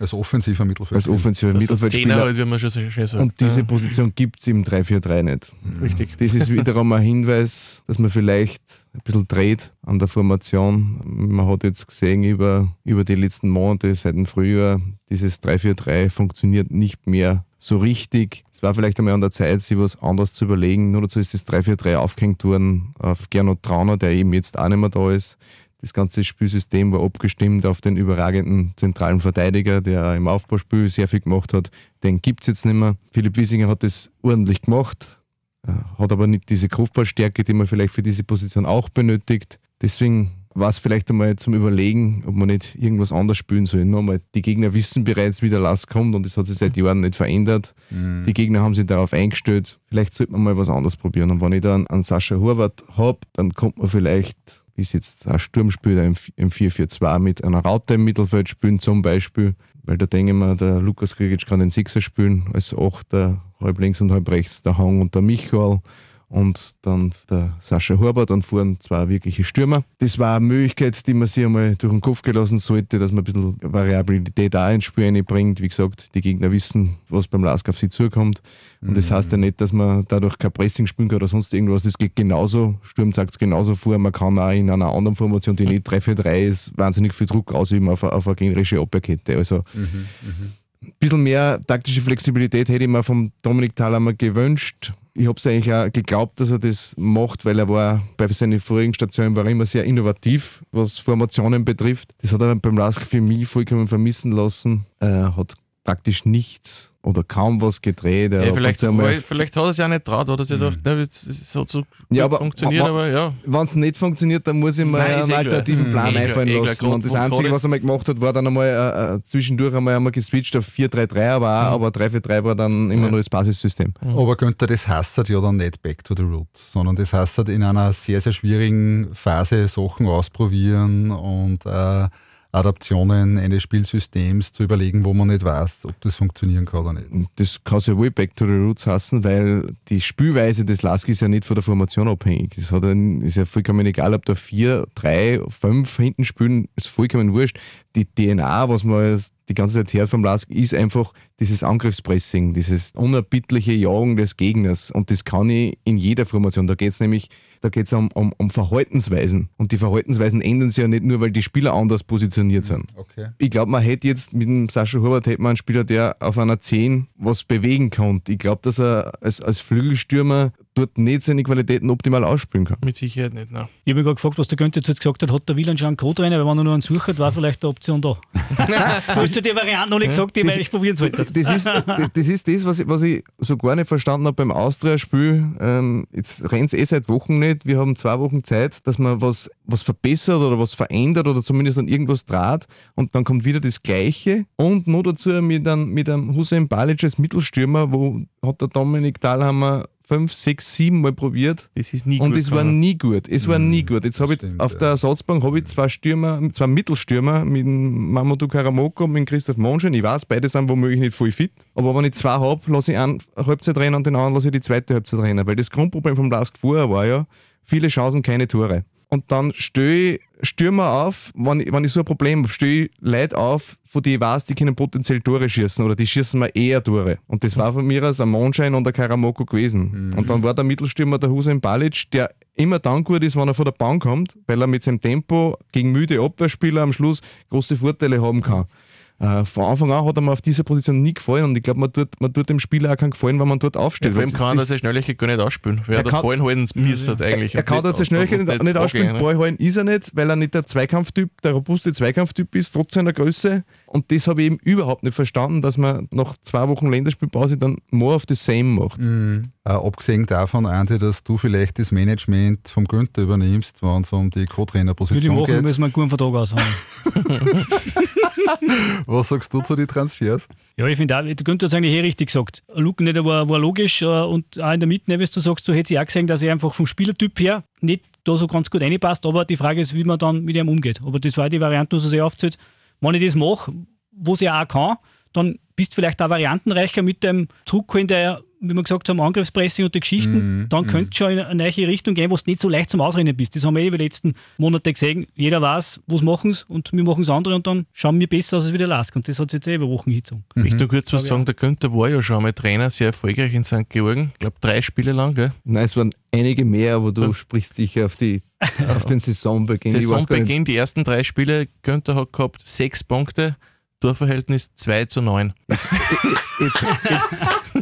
Speaker 4: Als offensiver Mittelfeld.
Speaker 7: Als offensiver
Speaker 5: Also
Speaker 7: Mittelfeldspieler.
Speaker 5: Zehner, halt, wie man schon so schön sagt.
Speaker 7: Und diese
Speaker 5: Ja.
Speaker 7: Position gibt es im 3-4-3 nicht.
Speaker 5: Richtig.
Speaker 7: Das ist wiederum ein Hinweis, dass man vielleicht ein bisschen dreht an der Formation. Man hat jetzt gesehen über, über die letzten Monate, seit dem Frühjahr, dieses 3-4-3 funktioniert nicht mehr so richtig. Es war vielleicht einmal an der Zeit, sich was anderes zu überlegen. Nur dazu ist das 3-4-3 aufgehängt worden auf Gernot Trauner, der eben jetzt auch nicht mehr da ist. Das ganze Spielsystem war abgestimmt auf den überragenden zentralen Verteidiger, der im Aufbauspiel sehr viel gemacht hat. Den gibt es jetzt nicht mehr. Philipp Wiesinger hat das ordentlich gemacht, äh, hat aber nicht diese Kopfballstärke, die man vielleicht für diese Position auch benötigt. Deswegen war es vielleicht einmal zum Überlegen, ob man nicht irgendwas anders spielen soll. Nochmal, die Gegner wissen bereits, wie der Last kommt und das hat sich seit Jahren nicht verändert. Die Gegner haben sich darauf eingestellt. Vielleicht sollte man mal was anderes probieren. Und wenn ich da einen, einen Sascha Horvath habe, dann kommt man vielleicht, wie es jetzt ein Sturm spielt, im im 4-4-2 mit einer Raute im Mittelfeld spielen zum Beispiel. Weil da denke ich mir, der Lukas Krigic kann den Sixer spielen, als Achter, halb links und halb rechts der Hang und der Michael und dann der Sascha Horvath und vorn zwei wirkliche Stürmer. Das war eine Möglichkeit, die man sich einmal durch den Kopf gelassen sollte, dass man ein bisschen Variabilität auch ins Spiel einbringt. Wie gesagt, die Gegner wissen, was beim Lask auf sie zukommt. Und das heißt ja nicht, dass man dadurch kein Pressing spielen kann oder sonst irgendwas. Das geht genauso. Sturm sagt es genauso vor. Man kann auch in einer anderen Formation, die nicht 3-4-3 ist, wahnsinnig viel Druck ausüben auf, eine- auf eine gegnerische Abwehrkette. Also ein bisschen mehr taktische Flexibilität hätte ich mir vom Dominik Thalhammer gewünscht. Ich habe es eigentlich auch geglaubt, dass er das macht, weil er war bei seinen vorigen Stationen war er immer sehr innovativ, was Formationen betrifft. Das hat er beim Lask für mich vollkommen vermissen lassen. Er hat praktisch nichts oder kaum was gedreht.
Speaker 5: Ja, vielleicht, weil- vielleicht hat er sich auch nicht traut, oder sich gedacht, na, jetzt ist es hat so gut
Speaker 7: Ja, aber-
Speaker 5: funktioniert,
Speaker 7: aber-
Speaker 5: aber ja.
Speaker 7: wenn es nicht funktioniert, dann muss ich mir
Speaker 5: Nein,
Speaker 7: einen
Speaker 5: eh klar.
Speaker 7: alternativen
Speaker 5: Mhm.
Speaker 7: Plan
Speaker 5: Eh klar,
Speaker 7: einfallen
Speaker 5: eh klar.
Speaker 7: lassen.
Speaker 5: Grad-
Speaker 7: Und das Einzige, was er mal gemacht hat, war dann einmal äh, äh, zwischendurch einmal, einmal geswitcht auf 4-3-3, aber
Speaker 5: Mhm.
Speaker 7: auch, aber 3-4-3 war dann immer nur das Basissystem.
Speaker 4: Aber Günther, das heißt halt ja dann nicht back to the roots, sondern das heißt halt in einer sehr, sehr schwierigen Phase Sachen ausprobieren und äh, Adaptionen eines Spielsystems zu überlegen, wo man nicht weiß, ob das funktionieren kann oder nicht.
Speaker 7: Das kann sich wohl Back to the Roots heißen, weil die Spielweise des Lask ist ja nicht von der Formation abhängig. Es ist ja vollkommen egal, ob da vier, drei, fünf hinten spielen, ist vollkommen wurscht. Die DNA, was man jetzt die ganze Zeit hört vom Lask, ist einfach dieses Angriffspressing, dieses unerbittliche Jagen des Gegners. Und das kann ich in jeder Formation. Da geht es nämlich da geht's um, um, um Verhaltensweisen. Und die Verhaltensweisen ändern sich ja nicht nur, weil die Spieler anders positioniert sind.
Speaker 4: Okay.
Speaker 7: Ich glaube, man hätte jetzt mit dem Sascha Horvath hätte man einen Spieler, der auf einer 10 was bewegen kann. Ich glaube, dass er als, als Flügelstürmer dort nicht seine Qualitäten optimal ausspielen kann.
Speaker 5: Mit Sicherheit nicht, nein.
Speaker 6: Ich habe mich gerade gefragt, was der Günther jetzt gesagt hat, hat der Wieland schon einen Co-Trainer, weil wenn er nur einen sucht, war vielleicht eine Option da. du hast ja die Variante noch nicht gesagt, die man eigentlich probieren sollte.
Speaker 7: Das ist das, ist das was, ich, was ich so gar nicht verstanden habe beim Austria-Spiel. Ähm, jetzt rennt es eh seit Wochen nicht. Wir haben zwei Wochen Zeit, dass man was, was verbessert oder was verändert oder zumindest an irgendwas draht und dann kommt wieder das Gleiche und noch dazu mit einem, mit einem Hussein Balic als Mittelstürmer, wo hat der Dominik Dahlhammer fünf, sechs, sieben Mal probiert.
Speaker 5: Das ist nie
Speaker 7: und
Speaker 5: gut
Speaker 7: es war nie gut. Es war nie
Speaker 4: Mhm,
Speaker 7: gut. Jetzt habe ich
Speaker 4: stimmt,
Speaker 7: auf der Ersatzbank habe ich zwei Stürmer, zwei Mittelstürmer mit Mamadou Karamoko und mit Christoph Monschen. Ich weiß, beide sind womöglich nicht voll fit. Aber wenn ich zwei habe, lasse ich einen Halbzeit rennen und den anderen lasse ich die zweite Halbzeit rennen. Weil das Grundproblem vom Lask vorher war ja, viele Chancen, keine Tore. Und dann störe ich Stürmer auf, wenn ich, wenn ich so ein Problem habe, störe ich Leute auf, von denen ich weiß, die können potenziell Tore schießen oder die schießen mir eher Tore. Und das war von mir aus ein Mondschein und ein Karamoko gewesen. Und dann war der Mittelstürmer der Hussein Balic, der immer dann gut ist, wenn er von der Bank kommt, weil er mit seinem Tempo gegen müde Abwehrspieler am Schluss große Vorteile haben kann. Äh, von Anfang an hat er mir auf dieser Position nie gefallen und ich glaube, man tut, man tut dem Spieler auch keinen Gefallen, wenn man dort
Speaker 5: Ja,
Speaker 7: aufsteht.
Speaker 5: vor allem kann er seine Schnelligkeit gar nicht ausspielen, weil
Speaker 7: Er
Speaker 5: er den Ball halten müssen eigentlich.
Speaker 7: er kann dort seine Schnelligkeit nicht, nicht ausspielen.
Speaker 5: angehen, ne?
Speaker 7: Ball halten ist er nicht, weil er nicht der Zweikampftyp, der robuste Zweikampftyp ist, trotz seiner Größe. Und das habe ich eben überhaupt nicht verstanden, dass man nach zwei Wochen Länderspielpause dann more of the same macht.
Speaker 4: Äh, abgesehen davon, Andi, dass du vielleicht das Management vom Günther übernimmst, wenn es um die
Speaker 6: Würde ich
Speaker 4: Co-Trainer-Position
Speaker 6: machen,
Speaker 4: geht.
Speaker 6: müssen wir einen guten Vertrag aushauen.
Speaker 4: Was sagst du zu den Transfers?
Speaker 6: Ja, ich finde auch, der Günther hat es eigentlich eh richtig gesagt. Luke nicht war, war logisch äh, und auch in der Mitte, ne, wie du sagst, du hättest ja auch gesehen, dass er einfach vom Spielertyp her nicht da so ganz gut reinpasst, aber die Frage ist, wie man dann mit ihm umgeht. Aber das war die Variante, die er sich aufzählt. Wenn ich das mache, wo sie auch kann, dann bist du vielleicht auch variantenreicher mit dem Zurückholen der, wie wir gesagt haben, Angriffspressing und die Geschichten. dann könnte es schon in eine neue Richtung gehen, wo du nicht so leicht zum Ausrennen bist. Das haben wir eh über die letzten Monate gesehen. Jeder weiß, was machen sie und wir machen es andere und dann schauen wir besser aus als wieder Lask. Und das hat sich jetzt eh über Wochen hingezogen.
Speaker 5: Ich möchte nur kurz was sagen, der Günther war ja schon einmal Trainer, sehr erfolgreich in St. Georgen. Ich glaube, drei Spiele lang, gell?
Speaker 7: Nein, es waren einige mehr, aber du sprichst sicher auf, die, auf den Saisonbeginn.
Speaker 5: Saisonbeginn, die ersten drei Spiele, Günther hat gehabt sechs Punkte, Torverhältnis 2 zu 9.
Speaker 7: Jetzt, jetzt,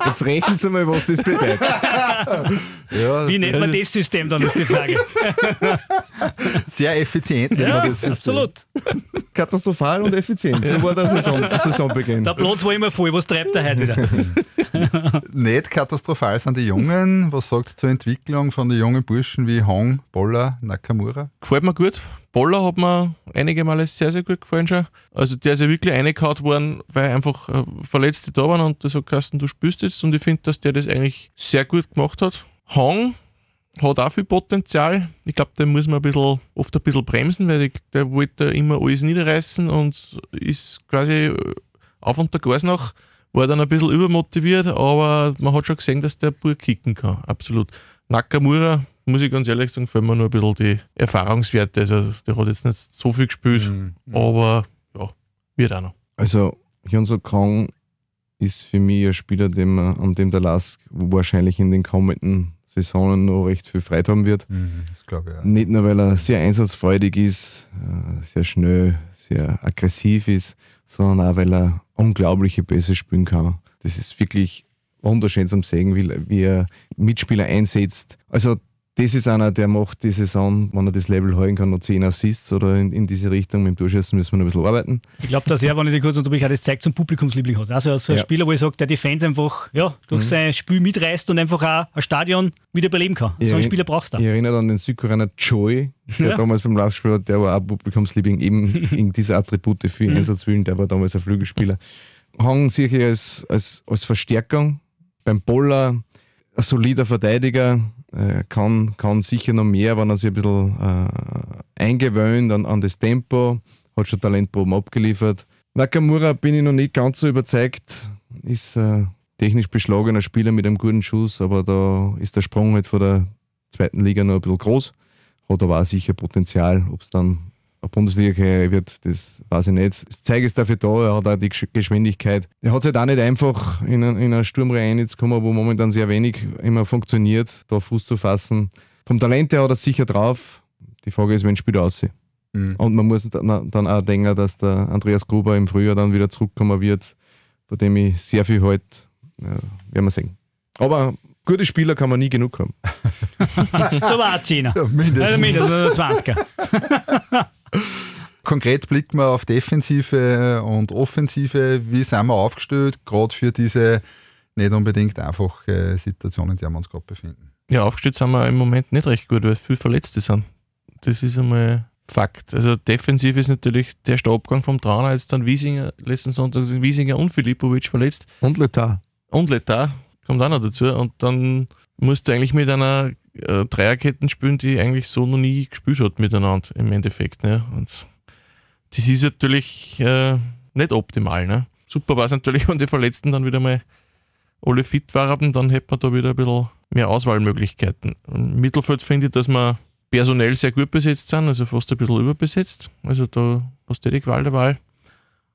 Speaker 7: jetzt rechnen Sie mal, was das bedeutet.
Speaker 4: Ja,
Speaker 6: Wie nennt man das System dann, ist die Frage.
Speaker 4: sehr effizient.
Speaker 6: ja,
Speaker 4: man das System.
Speaker 6: absolut.
Speaker 7: Katastrophal und effizient. So war der Saison, Saisonbeginn.
Speaker 6: Der Platz war immer voll. Was treibt er heute wieder?
Speaker 4: Nicht katastrophal sind die Jungen. Was sagt zur Entwicklung von den jungen Burschen wie Hong, Boller, Nakamura?
Speaker 5: Gefällt mir gut. Boller hat mir einige Male sehr, sehr gut gefallen schon. Also der ist ja wirklich reingehauen worden, weil einfach äh, Verletzte da waren und das hat Carsten, du spürst jetzt und ich finde, dass der das eigentlich sehr gut gemacht hat. Hong hat auch viel Potenzial. Ich glaube, der muss man ein bisschen, oft ein bisschen bremsen, weil ich, der wollte immer alles niederreißen und ist quasi äh, auf und der Gas nach, war dann ein bisschen übermotiviert, aber man hat schon gesehen, dass der Bur kicken kann. Absolut. Nakamura, muss ich ganz ehrlich sagen, fehlen mir nur ein bisschen die Erfahrungswerte. Also der hat jetzt nicht so viel gespielt, aber ja, wird auch noch.
Speaker 7: Also, Hyunso Kong ist für mich ein Spieler, dem, an dem der Lask wahrscheinlich in den kommenden Saisonen noch recht viel Freude haben wird.
Speaker 4: Das glaube ich auch.
Speaker 7: Nicht nur, weil er sehr einsatzfreudig ist, äh, sehr schnell, sehr aggressiv ist, sondern auch, weil er unglaubliche Pässe spielen kann. Das ist wirklich wunderschön zum Sehen, wie, wie er Mitspieler einsetzt. Also das ist einer, der macht die Saison, wenn er das Level halten kann, noch 10 Assists oder in, in diese Richtung. Mit dem Durchschießen müssen wir noch ein bisschen arbeiten.
Speaker 6: Ich glaube, dass er, wenn ich dich kurz unterbreche, das zeigt zum Publikumsliebling hat. Also so ein
Speaker 7: Ja.
Speaker 6: Spieler, wo ich sage, der die Fans einfach ja, durch sein Spiel mitreißt und einfach auch ein Stadion wieder beleben kann. so einen Spieler brauchst du.
Speaker 7: Ich erinnere an den Südkoreaner Joy, der
Speaker 6: Ja.
Speaker 7: damals beim Last gespielt hat, der war auch Publikumsliebling, eben in diese Attribute für
Speaker 6: Mhm.
Speaker 7: Einsatzwillen, der war damals ein Flügelspieler. Hang sehe ich als, als, als Verstärkung. Beim Boller ein solider Verteidiger, äh, kann, kann sicher noch mehr, wenn er sich ein bisschen äh, eingewöhnt an, an das Tempo, hat schon Talentproben abgeliefert. Nakamura bin ich noch nicht ganz so überzeugt, ist äh, technisch beschlagener Spieler mit einem guten Schuss, aber da ist der Sprung halt von der zweiten Liga noch ein bisschen groß. Hat aber auch sicher Potenzial. Ob es dann Bundesliga-Karriere wird, das weiß ich nicht. Das Zeug ist dafür da, er hat auch die Gesch- Geschwindigkeit. Er hat es halt auch nicht einfach in, eine- in eine Sturmreihe zu kommen, wo momentan sehr wenig immer funktioniert, da Fuß zu fassen. Vom Talent her hat er sicher drauf. Die Frage ist, wenn spielt er aussieht.
Speaker 4: Mhm.
Speaker 7: Und man muss dann dann auch denken, dass der Andreas Gruber im Frühjahr dann wieder zurückkommen wird, bei dem ich sehr viel halt, ja, werden wir sehen. Aber gute Spieler kann man nie genug haben.
Speaker 6: so war ein Zehner.
Speaker 4: Ja, mindestens.
Speaker 6: Also mindestens ein 20er.
Speaker 4: Konkret blicken wir auf Defensive und Offensive. Wie sind wir aufgestellt, gerade für diese nicht unbedingt einfache Situation, in der wir uns gerade befinden?
Speaker 5: Ja, aufgestellt sind wir im Moment nicht recht gut, weil viele Verletzte sind. Das ist einmal Fakt. Also defensiv ist natürlich der Abgang vom Trainer, jetzt dann Wiesinger, letzten Sonntag sind Wiesinger und Filipovic verletzt.
Speaker 7: Und Letar.
Speaker 5: Und Letar kommt auch noch dazu. Und dann musst du eigentlich mit einer äh, Dreierketten spielen, die eigentlich so noch nie gespielt hat miteinander im Endeffekt. Ne? Und das ist natürlich äh, nicht optimal. Ne? Super war es natürlich, wenn die Verletzten dann wieder mal alle fit waren, dann hätte man da wieder ein bisschen mehr Auswahlmöglichkeiten. Im Mittelfeld finde ich, dass wir personell sehr gut besetzt sind, also fast ein bisschen überbesetzt. Also da hast du die Qual der Wahl.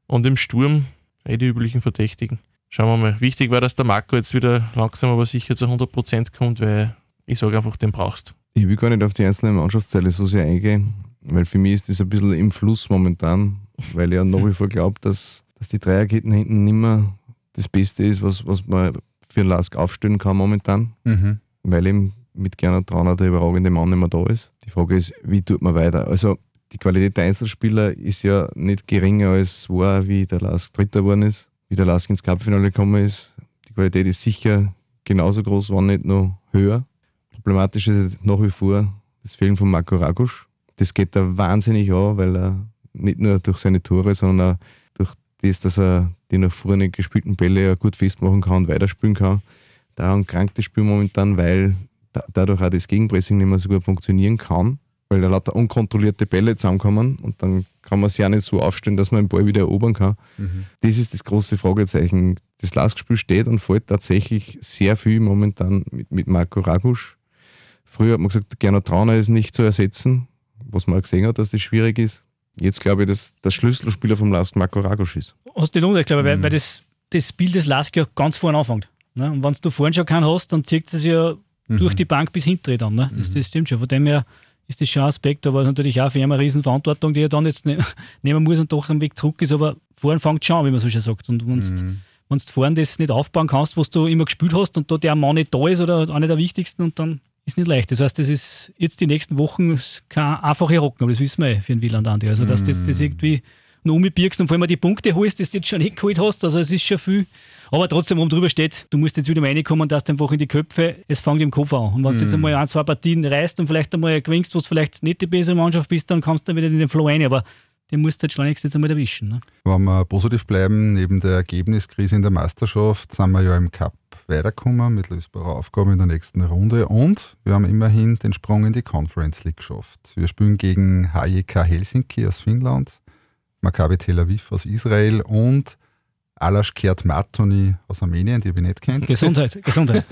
Speaker 5: Und im Sturm eh die üblichen Verdächtigen. Schauen wir mal. Wichtig war, dass der Marco jetzt wieder langsam aber sicher zu 100% kommt, weil ich sage einfach, den brauchst.
Speaker 7: Ich will gar nicht auf die einzelnen Mannschaftsteile so sehr eingehen, weil für mich ist das ein bisschen im Fluss momentan, weil ich ja nach wie vor glaube, dass, dass die Dreierketten hinten nicht mehr das Beste ist, was, was man für Lask aufstellen kann momentan,
Speaker 4: Mhm.
Speaker 7: weil eben mit Gernot Trauner der überragende Mann nicht mehr da ist. Die Frage ist, wie tut man weiter? Also die Qualität der Einzelspieler ist ja nicht geringer als war, wie der Lask Dritter geworden ist, wie der Lask ins Cupfinale gekommen ist. Die Qualität ist sicher genauso groß, wenn nicht noch höher. Problematisch ist nach wie vor das Fehlen von Marco Ragusch. Das geht da wahnsinnig an, weil er nicht nur durch seine Tore, sondern auch durch das, dass er die nach vorne gespielten Bälle gut festmachen kann und weiterspielen kann. Daran krankt das Spiel momentan, weil da, dadurch auch das Gegenpressing nicht mehr so gut funktionieren kann, weil da lauter unkontrollierte Bälle zusammenkommen und dann kann man sich auch nicht so aufstellen, dass man den Ball wieder erobern kann. Das ist das große Fragezeichen. Das Laskspiel steht und fällt tatsächlich sehr viel momentan mit, mit Marco Ragusch. Früher hat man gesagt, Gernot Trauner ist nicht zu ersetzen, was man gesehen hat, dass das schwierig ist. Jetzt glaube ich, dass der Schlüsselspieler vom Lask Marco Ragusch ist.
Speaker 6: Hast du nicht unrecht, glaube ich, weil, weil das, das Spiel des Lask ja ganz vorne anfängt. Ne? Und wenn du vorne schon keinen hast, dann zieht es ja durch die Bank bis hinten dann. Ne? Das, das stimmt schon. Von dem her ist das schon ein Aspekt, aber es ist natürlich auch für ihn eine Riesenverantwortung, die er dann jetzt ne, nehmen muss und doch am Weg zurück ist. Aber vorne fängt schon an, wie man so schon sagt. Und wenn
Speaker 4: Mhm.
Speaker 6: du vorne das nicht aufbauen kannst, was du immer gespielt hast und da der Mann nicht da ist oder einer der wichtigsten und dann ist nicht leicht. Das heißt, das ist jetzt die nächsten Wochen kein einfache Rocken, aber das wissen wir eh für den Wieland Andi. Also, dass das, das irgendwie noch umbirgst und vor allem die Punkte holst, das du jetzt schon nicht geholt hast. Also, es ist schon viel. Aber trotzdem, oben drüber steht, du musst jetzt wieder mal reinkommen, dass du einfach in die Köpfe, es fängt im Kopf an. Und wenn du jetzt einmal ein, zwei Partien reißt und vielleicht einmal gewinnst, wo du vielleicht nicht die bessere Mannschaft bist, dann kannst du wieder in den Flow rein. Aber den musst du halt schleunigst jetzt einmal erwischen. Ne?
Speaker 4: Wenn wir positiv bleiben, neben der Ergebniskrise in der Meisterschaft, sind wir ja im Cup weitergekommen mit lösbarer Aufgabe in der nächsten Runde und wir haben immerhin den Sprung in die Conference League geschafft. Wir spielen gegen HJK Helsinki aus Finnland, Maccabi Tel Aviv aus Israel und Alashkert Matoni aus Armenien, die wir nicht kennt.
Speaker 6: Gesundheit, Gesundheit.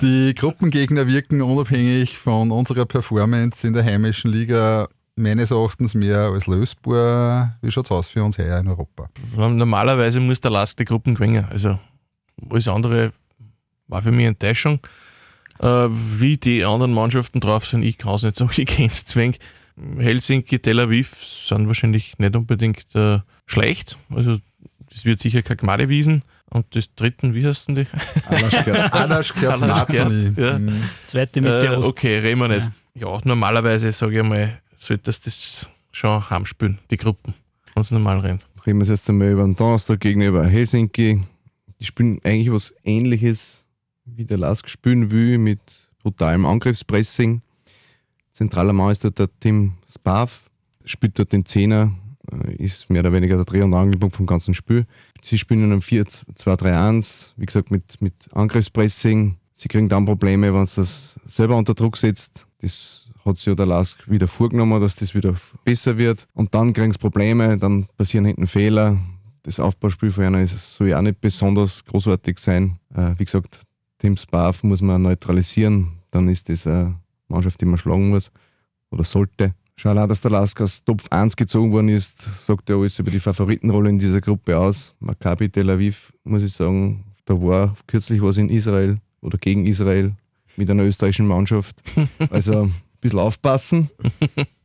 Speaker 4: Die Gruppengegner wirken unabhängig von unserer Performance in der heimischen Liga meines Erachtens mehr als lösbar. Wie schaut es aus für uns her in Europa?
Speaker 5: Normalerweise muss der Lask die Gruppen gewinnen. Also alles andere war für mich Enttäuschung. Äh, wie die anderen Mannschaften drauf sind, ich kann es nicht sagen, ich kenne es zwing. Helsinki, Tel Aviv sind wahrscheinlich nicht unbedingt äh, schlecht. Also das wird sicher kein Gmadewiesen. Und das dritten, wie heißt denn die?
Speaker 7: Alashkert
Speaker 4: Matoni.
Speaker 5: Ja.
Speaker 4: Mhm.
Speaker 6: Zweite mit der
Speaker 5: Äh,
Speaker 6: Ost.
Speaker 5: okay, reden wir nicht. Ja, normalerweise sage ich mal, sollte das, das schon heimspielen, die Gruppen, wenn es normal rennt.
Speaker 7: Reden wir es jetzt einmal über den Donnerstag gegenüber Helsinki. Die spielen eigentlich was ähnliches, wie der Lask spielen will, mit brutalem Angriffspressing. Zentraler Mann ist der Tim Spav, spielt dort den Zehner, äh, ist mehr oder weniger der Dreh- und Angelpunkt vom ganzen Spiel. Sie spielen in einem 4-2-3-1, wie gesagt, mit, mit Angriffspressing. Sie kriegen dann Probleme, wenn es das selber unter Druck setzt. Das hat sich ja der Lask wieder vorgenommen, dass das wieder besser wird. Und dann kriegen sie Probleme, dann passieren hinten Fehler. Das Aufbauspiel von einer soll ja auch nicht besonders großartig sein. Äh, wie gesagt, Tim Spav muss man neutralisieren. Dann ist das eine Mannschaft, die man schlagen muss oder sollte. Schau allein, dass der Lask aus Top 1 gezogen worden ist, sagt ja alles über die Favoritenrolle in dieser Gruppe aus. Maccabi Tel Aviv, muss ich sagen, da war kürzlich was in Israel oder gegen Israel mit einer österreichischen Mannschaft. Also ein bisschen aufpassen.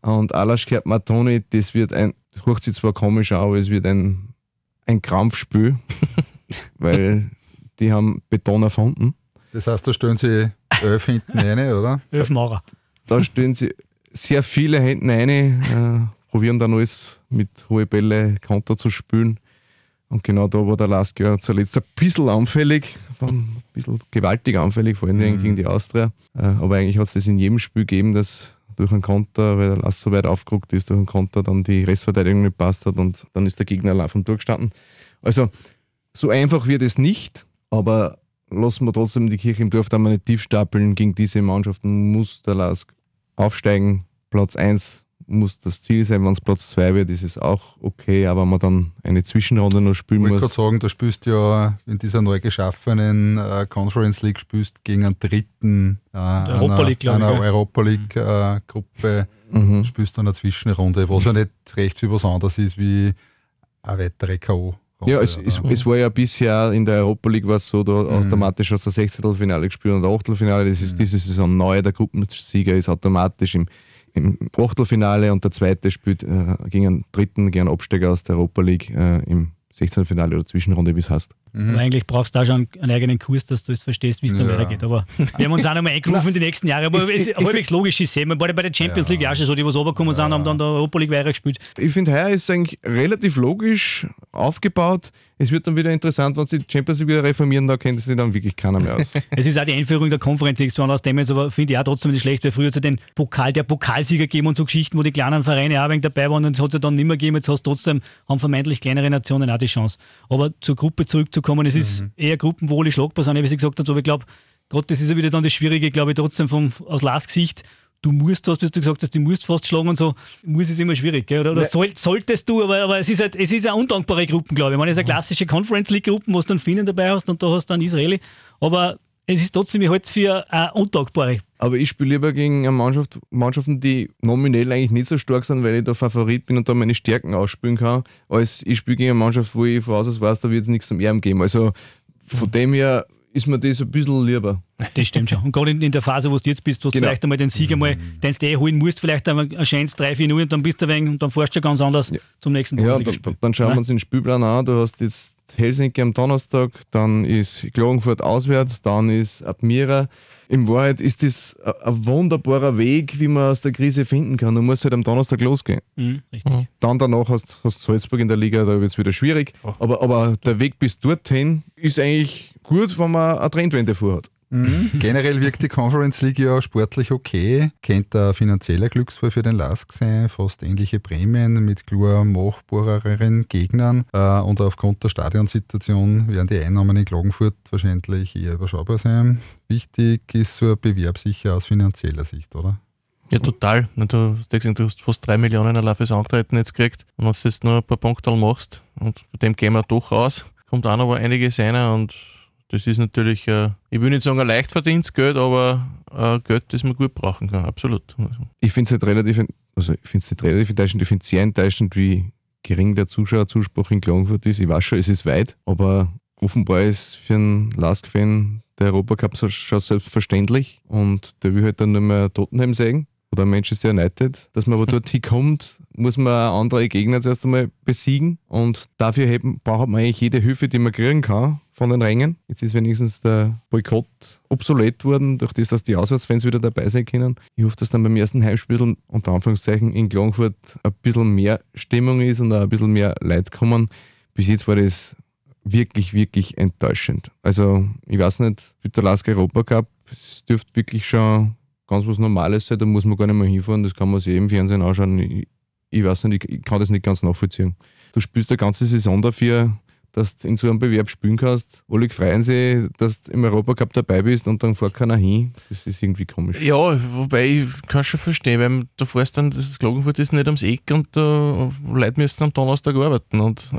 Speaker 7: Und Alaschkert Matoni, das wird ein, das hört sich zwar komisch an, aber es wird ein, ein Krampfspiel, weil die haben Beton erfunden.
Speaker 4: Das heißt, da stellen sie elf hinten rein, oder?
Speaker 6: Elf Maurer.
Speaker 7: Da stellen sie sehr viele hinten rein, äh, probieren dann alles mit hohen Bälle Konter zu spielen. Und genau da war der Lask ja zuletzt ein bisschen anfällig, ein bisschen gewaltig anfällig, vor allem mhm. gegen die Austria. Äh, aber eigentlich hat es das in jedem Spiel gegeben, dass durch einen Konter, weil der Lask so weit aufgerückt ist, durch einen Konter dann die Restverteidigung nicht passt hat und dann ist der Gegner allein vom Tor gestanden. Also so einfach wird es nicht, aber lassen wir trotzdem die Kirche im Dorf da mal nicht tief stapeln. Gegen diese Mannschaften muss der Lask aufsteigen. Platz 1 muss das Ziel sein. Wenn es Platz 2 wird, ist es auch okay, aber man dann eine Zwischenrunde noch spielen muss. Ich
Speaker 4: kann sagen, du spielst ja in dieser neu geschaffenen äh, Conference League spielst gegen einen dritten äh,
Speaker 6: Europa League,
Speaker 4: einer, einer Europa League äh, Gruppe, mhm. spielst du eine Zwischenrunde, was ja nicht recht viel was anderes ist wie eine weitere K.O.
Speaker 7: Ja, es, es, es, war ja bisher in der Europa League war es so, da mhm. automatisch du das Sechzehntelfinale gespielt und Achtelfinale. Das ist mhm. diese Saison neu. Der Gruppensieger ist automatisch im, im Achtelfinale und der zweite spielt äh, gegen einen dritten, gegen einen Absteiger aus der Europa League äh, im 16. Finale oder Zwischenrunde, wie es heißt.
Speaker 6: Mhm. eigentlich brauchst du da schon einen eigenen Kurs, dass du es verstehst, wie es dann ja. weitergeht. Aber wir haben uns auch nochmal eingerufen die nächsten Jahre. Aber es ist halbwegs logisch ist Man war bei der Champions League ja. auch schon so, die was runtergekommen sind, haben dann der Europa League weitergespielt.
Speaker 7: Ich finde, heuer ist es eigentlich relativ logisch aufgebaut. Es wird dann wieder interessant, wenn sie die Champions League wieder reformieren, da kennt sich dann wirklich keiner mehr aus.
Speaker 6: es ist auch die Einführung der Conference League so aus dem jetzt, aber finde ich auch trotzdem nicht schlecht, weil früher zu den Pokal, der Pokalsieger gegeben und so Geschichten, wo die kleinen Vereine auch ein dabei waren und es hat es ja dann nicht mehr gegeben. Jetzt hast du trotzdem, haben vermeintlich kleinere Nationen auch die Chance. Aber zur Gruppe zurückzukommen, es ist mhm eher Gruppen, wo alle schlagbar sind, wie sie gesagt hat. Aber ich glaube, gerade das ist ja wieder dann das Schwierige, glaube ich, trotzdem vom, aus Last-Sicht. Du musst, was du gesagt hast, du musst fast schlagen und so, muss ist immer schwierig, gell? oder, oder soll, solltest du, aber, aber es ist halt, es ist eine undankbare Gruppe, glaube ich. Man ist eine klassische Conference League Gruppe, wo du dann Finnen dabei hast und da hast du dann Israeli, aber es ist trotzdem, es für eine undankbare.
Speaker 7: Aber ich spiele lieber gegen Mannschaft, Mannschaften, die nominell eigentlich nicht so stark sind, weil ich da Favorit bin und da meine Stärken ausspielen kann, als ich spiele gegen eine Mannschaft, wo ich voraus weiß, da wird es nichts zum Erben geben. Also von dem her ist mir das ein bisschen lieber.
Speaker 6: Das stimmt schon. Und gerade in, in der Phase, wo du jetzt bist, wo du genau. vielleicht einmal den Sieg einmal, den du eh holen musst, vielleicht einmal eine Chance 3-4-0 und dann bist du ein wenig, und dann fährst du ganz anders ja. zum nächsten
Speaker 7: Ja, da, dann schauen wir uns den Spielplan an. Du hast jetzt Helsinki am Donnerstag, dann ist Klagenfurt auswärts, dann ist Admira. In Wahrheit ist das ein wunderbarer Weg, wie man aus der Krise finden kann. Du musst halt am Donnerstag losgehen.
Speaker 6: Mhm, richtig.
Speaker 7: Dann danach hast du Salzburg in der Liga, da wird es wieder schwierig. Aber, aber der Weg bis dorthin ist eigentlich gut, wenn man eine Trendwende vorhat.
Speaker 4: Mhm. Generell wirkt die Conference League ja sportlich okay. Kennt ein finanzieller Glücksfall für den LASK sein, fast ähnliche Prämien mit klar machbareren Gegnern. Äh, und aufgrund der Stadionsituation werden die Einnahmen in Klagenfurt wahrscheinlich eher überschaubar sein. Wichtig ist so ein Bewerb sicher aus finanzieller Sicht, oder?
Speaker 5: Ja, total. Du hast, gesagt, du hast fast drei Millionen allein fürs Antreten jetzt gekriegt. Und wenn du jetzt nur ein paar Punkte machst, und von dem gehen wir doch raus, kommt auch noch einiges rein und das ist natürlich, äh, ich will nicht sagen ein leicht verdientes Geld, aber äh, Geld, das man gut brauchen kann, absolut.
Speaker 7: Ich finde es halt relativ, also ich finde es nicht relativ enttäuschend, ich finde es sehr enttäuschend, wie gering der Zuschauerzuspruch in Klagenfurt ist. Ich weiß schon, es ist weit, aber offenbar ist für einen Lask-Fan der Europacup schon selbstverständlich und der will halt dann nur mehr Tottenham sagen oder Manchester United. Dass man aber dort hinkommt, muss man andere Gegner zuerst einmal besiegen und dafür braucht man eigentlich jede Hilfe, die man kriegen kann von den Rängen. Jetzt ist wenigstens der Boykott obsolet worden, durch das, dass die Auswärtsfans wieder dabei sein können. Ich hoffe, dass dann beim ersten Heimspiel unter Anführungszeichen in Klagenfurt ein bisschen mehr Stimmung ist und auch ein bisschen mehr Leute kommen. Bis jetzt war das wirklich, wirklich enttäuschend. Also, ich weiß nicht, mit der Lask Europa Cup, es dürfte wirklich schon ganz was Normales sein, da muss man gar nicht mehr hinfahren, das kann man sich im Fernsehen anschauen. Ich, ich weiß nicht, ich, kann das nicht ganz nachvollziehen. Du spielst eine ganze Saison dafür, dass du in so einem Bewerb spielen kannst. Alle freuen sich, dass du im Europacup dabei bist und dann fährt keiner hin. Das ist irgendwie komisch.
Speaker 5: Ja, wobei ich kann schon verstehen, weil du fährst dann, das Klagenfurt ist nicht ams Eck und da Leute müssen am Donnerstag arbeiten und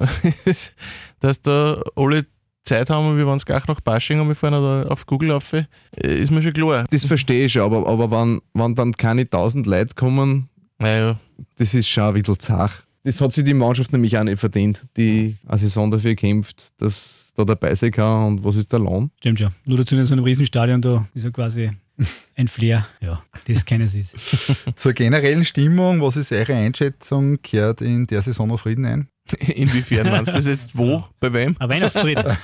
Speaker 5: dass da alle Zeit haben und wir wollen es gleich nach Bashing und wir fahren da auf Google auf, äh, ist mir schon klar.
Speaker 7: Das verstehe ich schon, aber, aber wenn, wenn dann keine tausend Leute kommen,
Speaker 5: naja.
Speaker 7: das ist schon ein bisschen zach. Das hat sich die Mannschaft nämlich auch nicht verdient, die eine Saison dafür kämpft, dass da dabei sein kann und was ist der Lohn?
Speaker 6: Stimmt schon. Nur dazu in so einem Riesenstadion, da ist ja quasi ein Flair. Ja, das keines ist.
Speaker 4: Zur generellen Stimmung, was ist eure Einschätzung? Kehrt in der Saison noch Frieden ein?
Speaker 5: Inwiefern meinst du das jetzt wo? Bei wem?
Speaker 6: Ein Weihnachtsfrieden.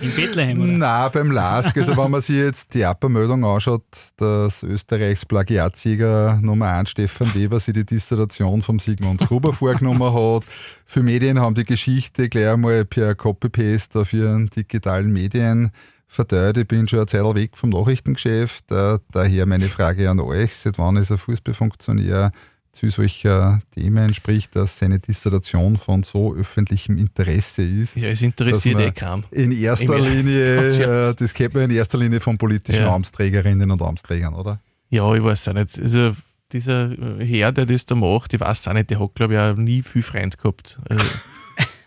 Speaker 6: in Bethlehem, oder?
Speaker 4: Nein, beim LASK. Also, wenn man sich jetzt die Apermeldung anschaut, dass Österreichs Plagiatsieger Nummer 1 Stefan Weber sich die Dissertation vom Sigmund Gruber vorgenommen hat. Für Medien haben die Geschichte gleich einmal per Copy-Paste auf ihren digitalen Medien verteilt. Ich bin schon eine Zeit weg vom Nachrichtengeschäft. Äh, daher meine Frage an euch: Seit wann ist ein Fußballfunktionär zu solcher Themen, sprich, dass seine Dissertation von so öffentlichem Interesse ist.
Speaker 5: Ja, es interessiert eh kaum.
Speaker 4: In erster Linie, äh, das kennt man in erster Linie von politischen ja. Amtsträgerinnen und Amtsträgern, oder?
Speaker 5: Ja, ich weiß auch nicht. Also, dieser Herr, der das da macht, ich weiß auch nicht, der hat, glaube ich, auch nie viel Freund gehabt. Also,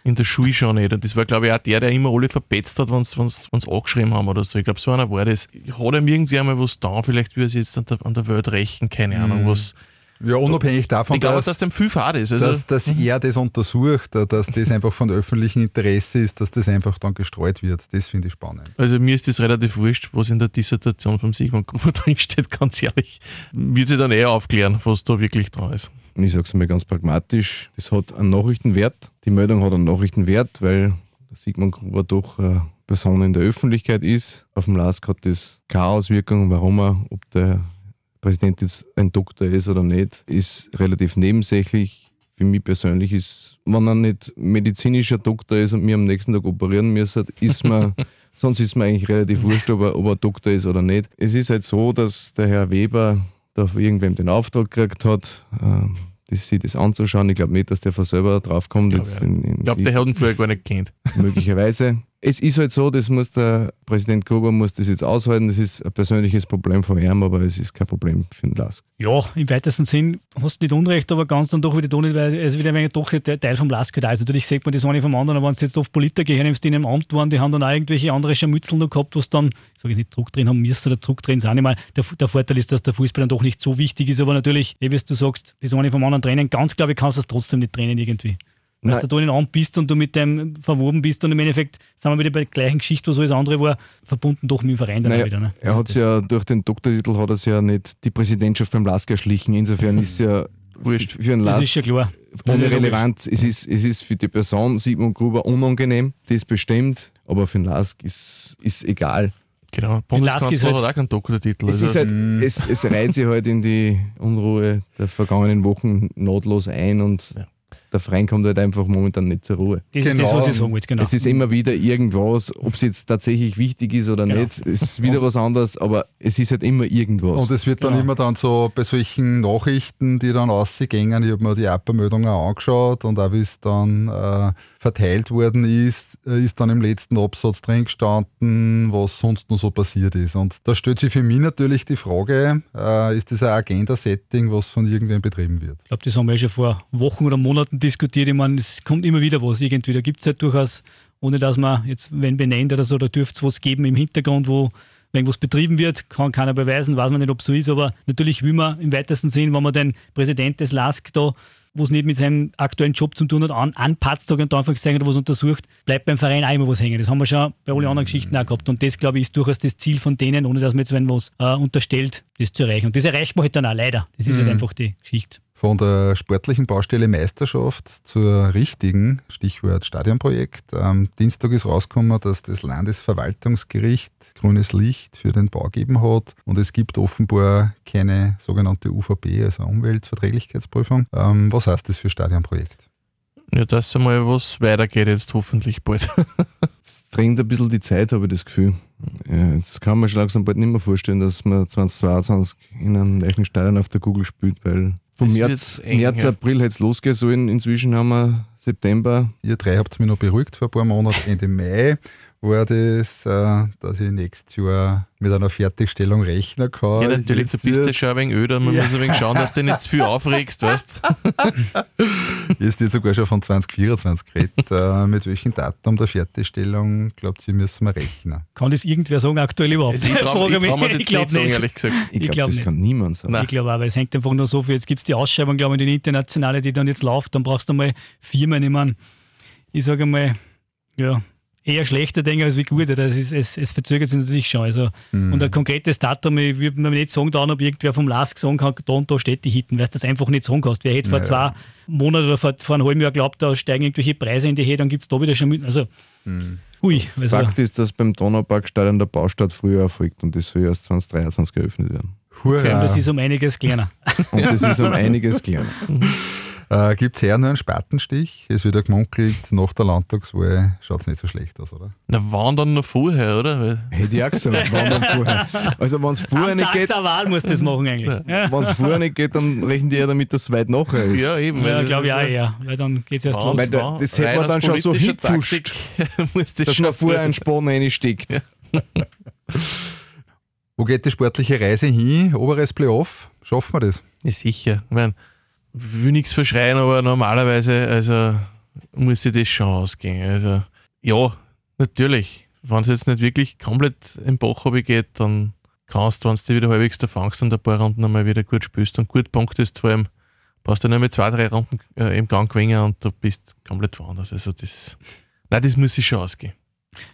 Speaker 5: in der Schule schon nicht. Und das war, glaube ich, auch der, der immer alle verpetzt hat, wenn sie uns angeschrieben haben oder so. Ich glaube, so einer war das. Hat ihm irgendwie einmal was da, vielleicht will er sich jetzt an der, an der Welt rächen, keine Ahnung, mhm. was
Speaker 4: ja, unabhängig davon,
Speaker 5: ich glaube, dass, dass dem viel Fahrt ist.
Speaker 4: Also dass, dass er das untersucht, dass das einfach von öffentlichem Interesse ist, dass das einfach dann gestreut wird. Das finde ich spannend.
Speaker 5: Also mir ist das relativ wurscht, was in der Dissertation von Sigmund Gruber drinsteht, ganz ehrlich. Wird sich dann eher aufklären, was da wirklich dran ist.
Speaker 7: Ich sage es mal ganz pragmatisch, das hat einen Nachrichtenwert. Die Meldung hat einen Nachrichtenwert, weil Sigmund Gruber doch eine Person in der Öffentlichkeit ist. Auf dem LASK hat das keine Auswirkung, warum er, ob der Präsident jetzt ein Doktor ist oder nicht, ist relativ nebensächlich. Für mich persönlich ist, wenn er nicht medizinischer Doktor ist und mir am nächsten Tag operieren müsste, ist man, sonst ist mir eigentlich relativ wurscht, ob er, ob er Doktor ist oder nicht. Es ist halt so, dass der Herr Weber da irgendwem den Auftrag gekriegt hat, äh, sich das anzuschauen. Ich glaube nicht, dass der von selber draufkommt.
Speaker 5: Ich glaube, ja. glaub, der hat ihn vorher gar nicht kennt.
Speaker 7: Möglicherweise es ist halt so, das muss der Präsident Gruber muss das jetzt aushalten. Das ist ein persönliches Problem von ihm, aber es ist kein Problem für den Lask.
Speaker 6: Ja, im weitesten Sinn hast du nicht Unrecht, aber ganz dann doch wieder tun, weil es wieder ein doch Teil vom Lask da ist. Natürlich sagt man das eine vom anderen, aber wenn du jetzt oft Politiker hernimmst, die in einem Amt waren, die haben dann auch irgendwelche andere Scharmützel noch gehabt, was dann, sage ich nicht, Druck drin haben müssen oder Druck drin sind. Ich meine, der, der, Vorteil ist, dass der Fußball dann doch nicht so wichtig ist, aber natürlich, wie du sagst, das eine vom anderen trennen, ganz glaube ich, kannst du es trotzdem nicht trennen irgendwie. Wenn du da in Amt bist und du mit dem verwoben bist und im Endeffekt sind wir wieder bei der gleichen Geschichte, was alles andere war, verbunden doch mit dem Verein dann naja, wieder. Ne?
Speaker 7: Er hat ja durch den Doktortitel hat er ja nicht die Präsidentschaft beim LASK erschlichen. Insofern ist ja wurscht für einen LASK. Das ist ja klar. Ohne Relevanz. Es ist, es ist für die Person Sigmund Gruber unangenehm, das bestimmt, aber für den LASK ist es egal.
Speaker 5: Genau, Bundeskanzler halt, hat auch keinen Doktortitel.
Speaker 7: Es, also. halt, es, es reiht sich halt in die Unruhe der vergangenen Wochen nahtlos ein und ja der Verein kommt halt einfach momentan nicht zur Ruhe.
Speaker 6: Das genau. ist das, was ich sagen wollte, genau.
Speaker 7: Es ist immer wieder irgendwas, ob es jetzt tatsächlich wichtig ist oder genau. nicht, ist wieder was anderes, aber es ist halt immer irgendwas.
Speaker 4: Und es wird dann genau. immer dann so bei solchen Nachrichten, die dann ausgehen, ich habe mir die Appermeldungen angeschaut und auch wie es dann äh, verteilt worden ist, äh, ist dann im letzten Absatz drin gestanden, was sonst noch so passiert ist. Und da stellt sich für mich natürlich die Frage, äh, ist das ein Agenda-Setting, was von irgendwem betrieben wird?
Speaker 6: Ich glaube, das haben wir schon vor Wochen oder Monaten diskutiert. Ich meine, es kommt immer wieder was irgendwie. Da gibt es halt durchaus, ohne dass man jetzt wenn benennt oder so, da dürfte es was geben im Hintergrund, wo irgendwas betrieben wird, kann keiner beweisen, weiß man nicht, ob es so ist, aber natürlich will man im weitesten Sinn, wenn man den Präsident des LASK da, wo es nicht mit seinem aktuellen Job zu tun hat, an, anpatzt, sage ich einfach sagen, oder was untersucht, bleibt beim Verein auch immer was hängen. Das haben wir schon bei allen anderen Geschichten auch gehabt. Und das, glaube ich, ist durchaus das Ziel von denen, ohne dass man jetzt wenn was äh, unterstellt, das zu erreichen. Und das erreicht man halt dann auch leider. Das ist halt mhm. halt einfach die Geschichte.
Speaker 4: Von der sportlichen Baustelle Meisterschaft zur richtigen, Stichwort Stadionprojekt. Am Dienstag ist rausgekommen, dass das Landesverwaltungsgericht grünes Licht für den Bau gegeben hat und es gibt offenbar keine sogenannte UVP, also Umweltverträglichkeitsprüfung. Ähm, was heißt das für Stadionprojekt?
Speaker 5: Ja, dass einmal was weitergeht jetzt hoffentlich bald.
Speaker 7: Es drängt ein bisschen die Zeit, habe ich das Gefühl. Ja, jetzt kann man schon langsam bald nicht mehr vorstellen, dass man 2022 in einem neuen Stadion auf der Google spielt, weil vom März, eng, März, April hätte es losgehen sollen. Inzwischen haben wir September.
Speaker 4: Ihr drei habt mich noch beruhigt vor ein paar Monaten, Ende Mai war das, äh, dass ich nächstes Jahr mit einer Fertigstellung rechnen kann.
Speaker 5: Ja, natürlich, du bist ja schon ein wenig öder. Man ja. muss ein wenig schauen, dass du nicht zu viel aufregst, weißt
Speaker 4: Ist jetzt sogar schon von 2024 geredet. Äh, mit welchem Datum der Fertigstellung, glaubt ihr, müssen wir rechnen?
Speaker 6: Kann das irgendwer sagen aktuell überhaupt?
Speaker 5: Also ich traue trau mir das ich nicht sagen, ehrlich gesagt.
Speaker 7: Ich, ich glaube, das nicht. kann niemand sagen.
Speaker 6: Nein. Ich glaube auch, weil es hängt einfach nur so viel. Jetzt gibt es die Ausschreibung, glaube ich, die internationale, die dann jetzt läuft. Dann brauchst du mal Firmen. Ich meine, ich sage mal, ja, eher schlechter denke als wie gut. Das ist, es, es verzögert sich natürlich schon. Also, mhm. Und ein konkretes Datum, ich würde mir nicht sagen, dann, ob irgendwer vom Lask sagen kann, da und da steht die Hitten, weil du das einfach nicht sagen kannst. Wer hätte vor ja, zwei. Monaten oder vor, vor einem halben Jahr glaubt, da steigen irgendwelche Preise in die Höhe, dann gibt es da wieder schon mit. Also, mhm.
Speaker 7: hui. Also, Fakt ist, dass beim Donauparkstadion der Baustart früher erfolgt und das soll erst 2023 geöffnet werden.
Speaker 6: Hurra. Okay, und das ist um einiges kleiner.
Speaker 7: und das ist um einiges kleiner.
Speaker 4: Äh, Gibt es eher nur einen Spatenstich? Es wird ja gemunkelt, nach der Landtagswahl schaut es nicht so schlecht aus, oder?
Speaker 5: Na, wann dann noch vorher, oder?
Speaker 7: Hätte ich auch gesagt, wann dann vorher. Also, wenn es vorher nicht Tag geht.
Speaker 6: der Wahl muss das machen, eigentlich.
Speaker 7: Ja. Wenn es vorher nicht geht, dann rechnen die ja damit, dass es weit nachher ist.
Speaker 6: Ja, eben. Ja, glaube ich auch, ja. Weil dann geht es erst los.
Speaker 7: Weil da, das hätte man dann schon so hingepfuscht, dass man vorher einen Spann reinsteckt. Ja.
Speaker 4: Wo geht die sportliche Reise hin? Oberes Playoff? Schaffen wir das?
Speaker 5: Ja, sicher. Ich meine, will nichts verschreien, aber normalerweise also, muss sich das schon ausgehen. Also, ja, natürlich. Wenn es jetzt nicht wirklich komplett im Bach geht, dann kannst du, wenn du wieder halbwegs da fangst und ein paar Runden einmal wieder gut spielst und gut punktest, vor allem, brauchst du nur mit zwei, drei Runden äh, im Gang gewinnen und du bist komplett woanders. Also das, nein, das muss sich schon ausgehen.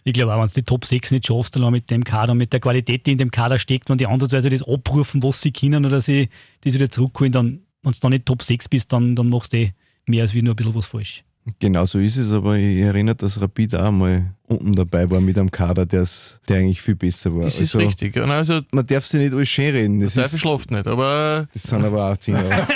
Speaker 6: Ich glaube auch, wenn du die Top 6 nicht schaffst, dann mit dem Kader, mit der Qualität, die in dem Kader steckt, wenn die andersweise das abrufen, was sie können oder sie das wieder zurückholen, dann wenn du da nicht Top 6 bist, dann, dann machst du eh mehr als wie nur ein bisschen was falsch.
Speaker 7: Genau so ist es, aber ich erinnere, dass Rapid auch mal unten dabei war mit einem Kader, der eigentlich viel besser war.
Speaker 5: Das ist also, richtig. Also,
Speaker 7: man darf sich nicht alles schön reden.
Speaker 5: Das der schläft nicht, aber.
Speaker 7: Das sind aber auch 10 Jahre.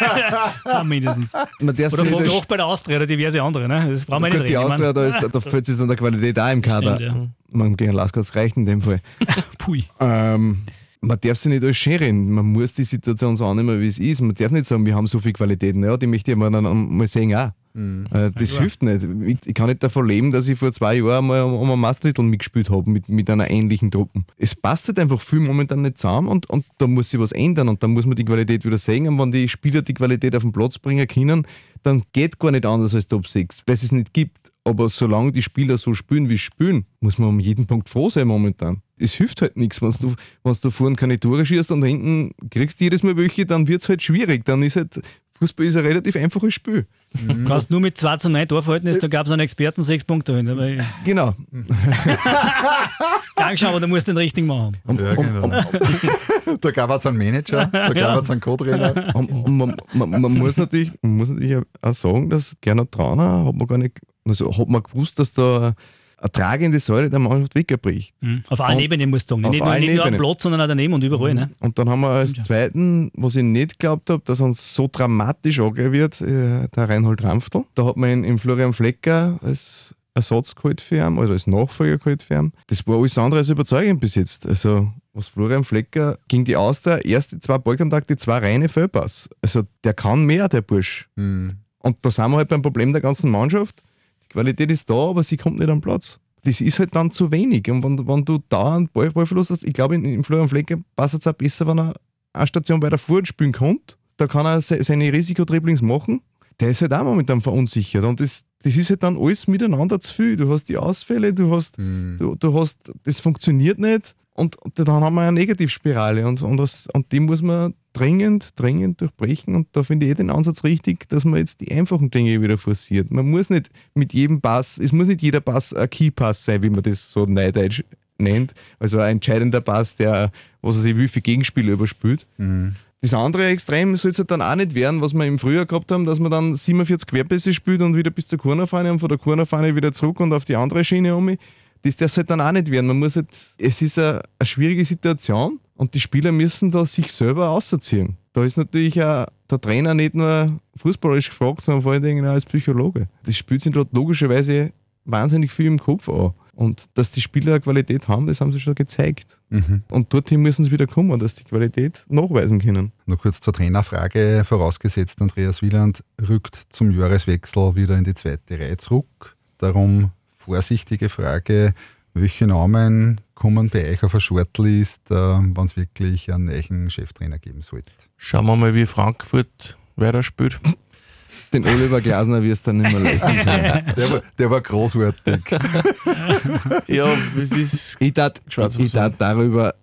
Speaker 6: ja, mindestens. Man darf oder frag auch bei der Austria oder diverse andere. Ne? Das brauchen wir nicht
Speaker 7: reden. Die Austria, da, ist, da fällt es an der Qualität auch im Kader. Stimmt, ja. Man gegen Laskars reicht in dem Fall.
Speaker 6: Pui.
Speaker 7: Ähm, man darf sich nicht alles schön reden. Man muss die Situation so annehmen, wie es ist. Man darf nicht sagen, wir haben so viele Qualitäten. Ja, die möchte ich mal, dann mal sehen auch. Mhm. Äh, das ja, hilft nicht. Ich kann nicht davon leben, dass ich vor zwei Jahren mal um ein Mastertitel mitgespielt habe mit, mit einer ähnlichen Truppe. Es passt halt einfach viel momentan nicht zusammen und, und da muss sich was ändern und dann muss man die Qualität wieder sehen. Und wenn die Spieler die Qualität auf den Platz bringen können, dann geht gar nicht anders als Top 6, weil es es nicht gibt. Aber solange die Spieler so spielen, wie sie spielen, muss man um jeden Punkt froh sein momentan es hilft halt nichts. Wenn du, wenn du vorne keine Tore schießt und da hinten kriegst du jedes Mal welche, dann wird es halt schwierig. Dann ist halt, Fußball ist ein relativ einfaches Spiel.
Speaker 6: Mhm. Kannst nur mit 2 zu 9 Torverhältnis, da gab es einen Experten sechs Punkte. Hin,
Speaker 7: genau.
Speaker 6: Dankeschön, aber du musst den richtigen machen.
Speaker 4: Und, ja, genau. da gab es einen Manager, da gab es einen Co-Trainer.
Speaker 7: Man, man, man, muss natürlich, man muss natürlich auch sagen, dass Gernot Trauner hat man gar nicht, also hat man gewusst, dass da eine tragende Säule der Mannschaft wegbricht.
Speaker 6: Mhm. Auf allen und Ebenen musst du sagen. Nicht, nur, nicht nur am Platz, sondern auch daneben und überall. Mhm. Ne?
Speaker 7: Und dann haben wir als zweiten, was ich nicht geglaubt habe, dass uns so dramatisch angehen wird, äh, der Reinhold Rampftl. Da hat man ihn im Florian Flecker als Ersatz geholt für ihn oder als Nachfolger geholt für ihn. Das war alles andere als überzeugend bis jetzt. Also was Florian Flecker gegen die Auster, erste zwei Ballkontakte, zwei reine Vollpass. Also der kann mehr, der Bursch. Mhm. Und da sind wir halt beim Problem der ganzen Mannschaft Qualität ist da, aber sie kommt nicht am Platz. Das ist halt dann zu wenig. Und wenn, wenn du da einen Ball, Ballverlust hast, ich glaube, im Florian Flecker passt es auch besser, wenn er eine Station bei der Furt spielen kann. Da kann er seine Risikodribblings machen. Der ist halt auch momentan verunsichert. Und das, das ist halt dann alles miteinander zu viel. Du hast die Ausfälle, du hast, mhm. du, du hast, das funktioniert nicht. Und, und dann haben wir eine Negativspirale. Und, und, das, und die muss man dringend, dringend durchbrechen. Und da finde ich eh den Ansatz richtig, dass man jetzt die einfachen Dinge wieder forciert. Man muss nicht mit jedem Pass, es muss nicht jeder Pass ein Key-Pass sein, wie man das so neidisch nennt. Also ein entscheidender Pass, der, was er sich wie viel Gegenspieler überspült. Mhm. Das andere Extrem soll es halt dann auch nicht werden, was wir im Frühjahr gehabt haben, dass man dann 47 Querpässe spielt und wieder bis zur Cornerfahne und von der Cornerfahne wieder zurück und auf die andere Schiene um. Das darf halt dann auch nicht werden. Man muss halt, es ist eine, eine schwierige Situation und die Spieler müssen da sich selber ausziehen. Da ist natürlich auch der Trainer nicht nur fußballerisch gefragt, sondern vor allen Dingen auch als Psychologe. Das spielt sich dort logischerweise wahnsinnig viel im Kopf an. Und dass die Spieler Qualität haben, das haben sie schon gezeigt. Mhm. Und dorthin müssen sie wieder kommen, dass die Qualität nachweisen können.
Speaker 4: Nur kurz zur Trainerfrage. Vorausgesetzt, Andreas Wieland rückt zum Jahreswechsel wieder in die zweite Reihe zurück. Darum vorsichtige Frage. Welche Namen kommen bei euch auf eine Shortlist, äh, wenn es wirklich einen neuen Cheftrainer geben sollte?
Speaker 5: Schauen wir mal, wie Frankfurt weiter spielt.
Speaker 7: Den Oliver Glasner wirst du dann nicht mehr leisten können.
Speaker 4: Der war, der war großartig.
Speaker 5: ja, das ist.
Speaker 7: Ich darf darüber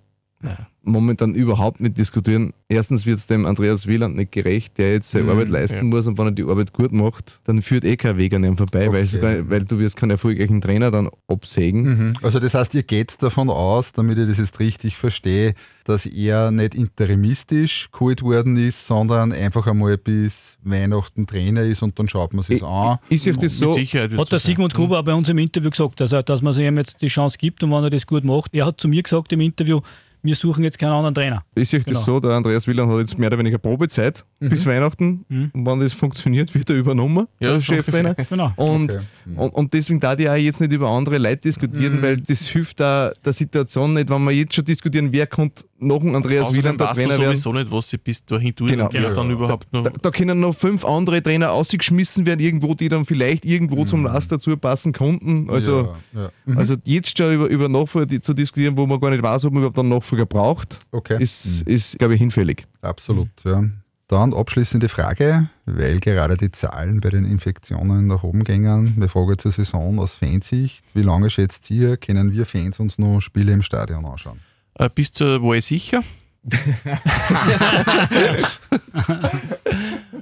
Speaker 7: momentan überhaupt nicht diskutieren. Erstens wird es dem Andreas Wieland nicht gerecht, der jetzt seine
Speaker 5: Mhm,
Speaker 7: Arbeit leisten
Speaker 5: ja.
Speaker 7: muss und wenn er die Arbeit gut macht, dann führt eh kein Weg an ihm vorbei,
Speaker 4: Okay.
Speaker 7: weil, weil du wirst keinen erfolgreichen Trainer dann absägen.
Speaker 4: Mhm. Also das heißt, ihr geht davon aus, damit ich das jetzt richtig verstehe, dass er nicht interimistisch geholt worden ist, sondern einfach einmal bis Weihnachten Trainer ist und dann schaut man sich an.
Speaker 7: Ist euch das so?
Speaker 6: Hat der. Sigmund Gruber auch bei uns im Interview gesagt, also, dass man sich ihm jetzt die Chance gibt und wenn er das gut macht. Er hat zu mir gesagt im Interview, wir suchen jetzt keinen anderen Trainer.
Speaker 7: Ist euch das
Speaker 6: Genau.
Speaker 7: so, der Andreas Wieland hat jetzt mehr oder weniger Probezeit bis Weihnachten
Speaker 6: Mhm.
Speaker 7: und wenn das funktioniert, wird er übernommen,
Speaker 5: Ja,
Speaker 7: der Cheftrainer.
Speaker 6: Genau.
Speaker 7: Und,
Speaker 4: Okay. Mhm.
Speaker 7: und, und deswegen darf ich auch jetzt nicht über andere Leute diskutieren, weil das hilft da der Situation nicht, wenn wir jetzt schon diskutieren, wer kommt nach dem Andreas
Speaker 5: Außerdem
Speaker 7: Wieland der
Speaker 5: weißt du
Speaker 7: Trainer werden.
Speaker 5: sowieso nicht, was sie bis dahin tun
Speaker 7: Genau.
Speaker 4: Ja.
Speaker 5: dann überhaupt noch.
Speaker 7: Da, da können noch fünf andere Trainer ausgeschmissen werden, irgendwo, die dann vielleicht irgendwo zum Last dazu passen konnten. Also,
Speaker 4: ja, ja. Mhm.
Speaker 7: also jetzt schon über, über Nachfolger zu diskutieren, wo man gar nicht weiß, ob man überhaupt einen Nachfolger braucht,
Speaker 4: Okay.
Speaker 7: ist, ist glaube ich, hinfällig.
Speaker 4: Absolut, ja. Dann abschließende Frage, weil gerade die Zahlen bei den Infektionen nach oben gingen. Wir fragen zur Saison aus Fansicht. Wie lange schätzt ihr, können wir Fans uns noch Spiele im Stadion anschauen?
Speaker 5: Äh, bis zur Wahl sicher.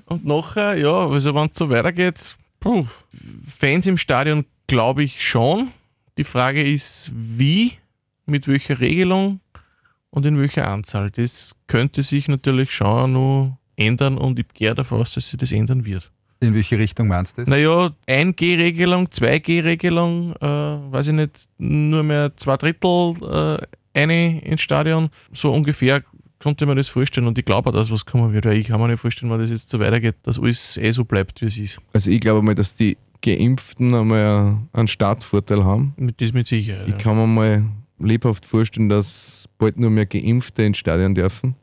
Speaker 5: und nachher, ja, also wenn es so weitergeht, puh, Fans im Stadion glaube ich schon. Die Frage ist, wie, mit welcher Regelung und in welcher Anzahl. Das könnte sich natürlich schon noch ändern und ich gehe davon aus, dass sich das ändern wird.
Speaker 4: In welche Richtung meinst du das?
Speaker 5: Naja, 1G-Regelung, 2G-Regelung, äh, weiß ich nicht, nur mehr zwei Drittel äh, eine ins Stadion. So ungefähr konnte man das vorstellen und ich glaube auch, dass was kommen wird, weil ich kann mir nicht vorstellen, wenn das jetzt so weitergeht, dass alles eh so bleibt, wie es ist.
Speaker 7: Also ich glaube mal, dass die Geimpften einmal einen Startvorteil haben.
Speaker 5: Das mit Sicherheit.
Speaker 7: Ich kann mir mal lebhaft vorstellen, dass bald nur mehr Geimpfte ins Stadion dürfen.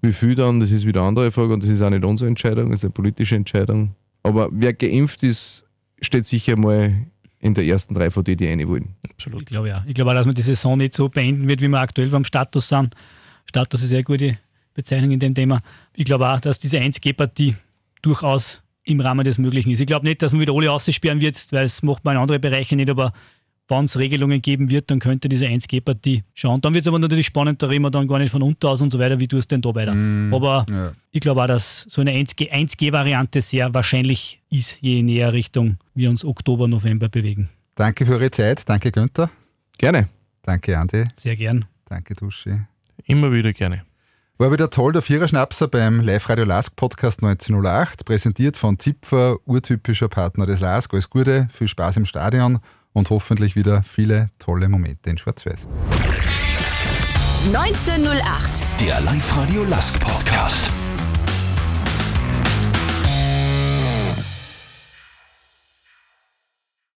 Speaker 7: Wie viel dann, das ist wieder eine andere Frage und das ist auch nicht unsere Entscheidung, das ist eine politische Entscheidung. Aber wer geimpft ist, steht sicher mal in der ersten drei von denen, die rein wollen.
Speaker 5: Absolut.
Speaker 6: Ich glaube ja. Ich glaube auch, dass man die Saison nicht so beenden wird, wie wir aktuell beim Status sind. Status ist eine gute Bezeichnung in dem Thema. Ich glaube auch, dass diese 1G-Partie durchaus im Rahmen des Möglichen ist. Ich glaube nicht, dass man wieder alle aussperren wird, weil es macht man in andere Bereiche nicht, aber wenn es Regelungen geben wird, dann könnte diese 1G-Partie schauen. Dann wird es aber natürlich spannend, da reden wir dann gar nicht von unter aus und so weiter, wie tust du denn da weiter. Aber
Speaker 4: Ja.
Speaker 6: ich glaube auch, dass so eine 1G 1G-Variante sehr wahrscheinlich ist, je näher Richtung wir uns Oktober, November bewegen.
Speaker 4: Danke für eure Zeit. Danke Günther.
Speaker 7: Gerne.
Speaker 4: Danke Andi.
Speaker 6: Sehr gern.
Speaker 4: Danke Duschi.
Speaker 5: Immer wieder gerne.
Speaker 4: War wieder toll, der Viererschnapser beim Live-Radio Lask Podcast 1908, präsentiert von Zipfer, urtypischer Partner des Lask. Alles Gute, viel Spaß im Stadion und hoffentlich wieder viele tolle Momente in Schwarz-Weiß.
Speaker 9: 1908.
Speaker 2: Der Live-Radio Lask Podcast.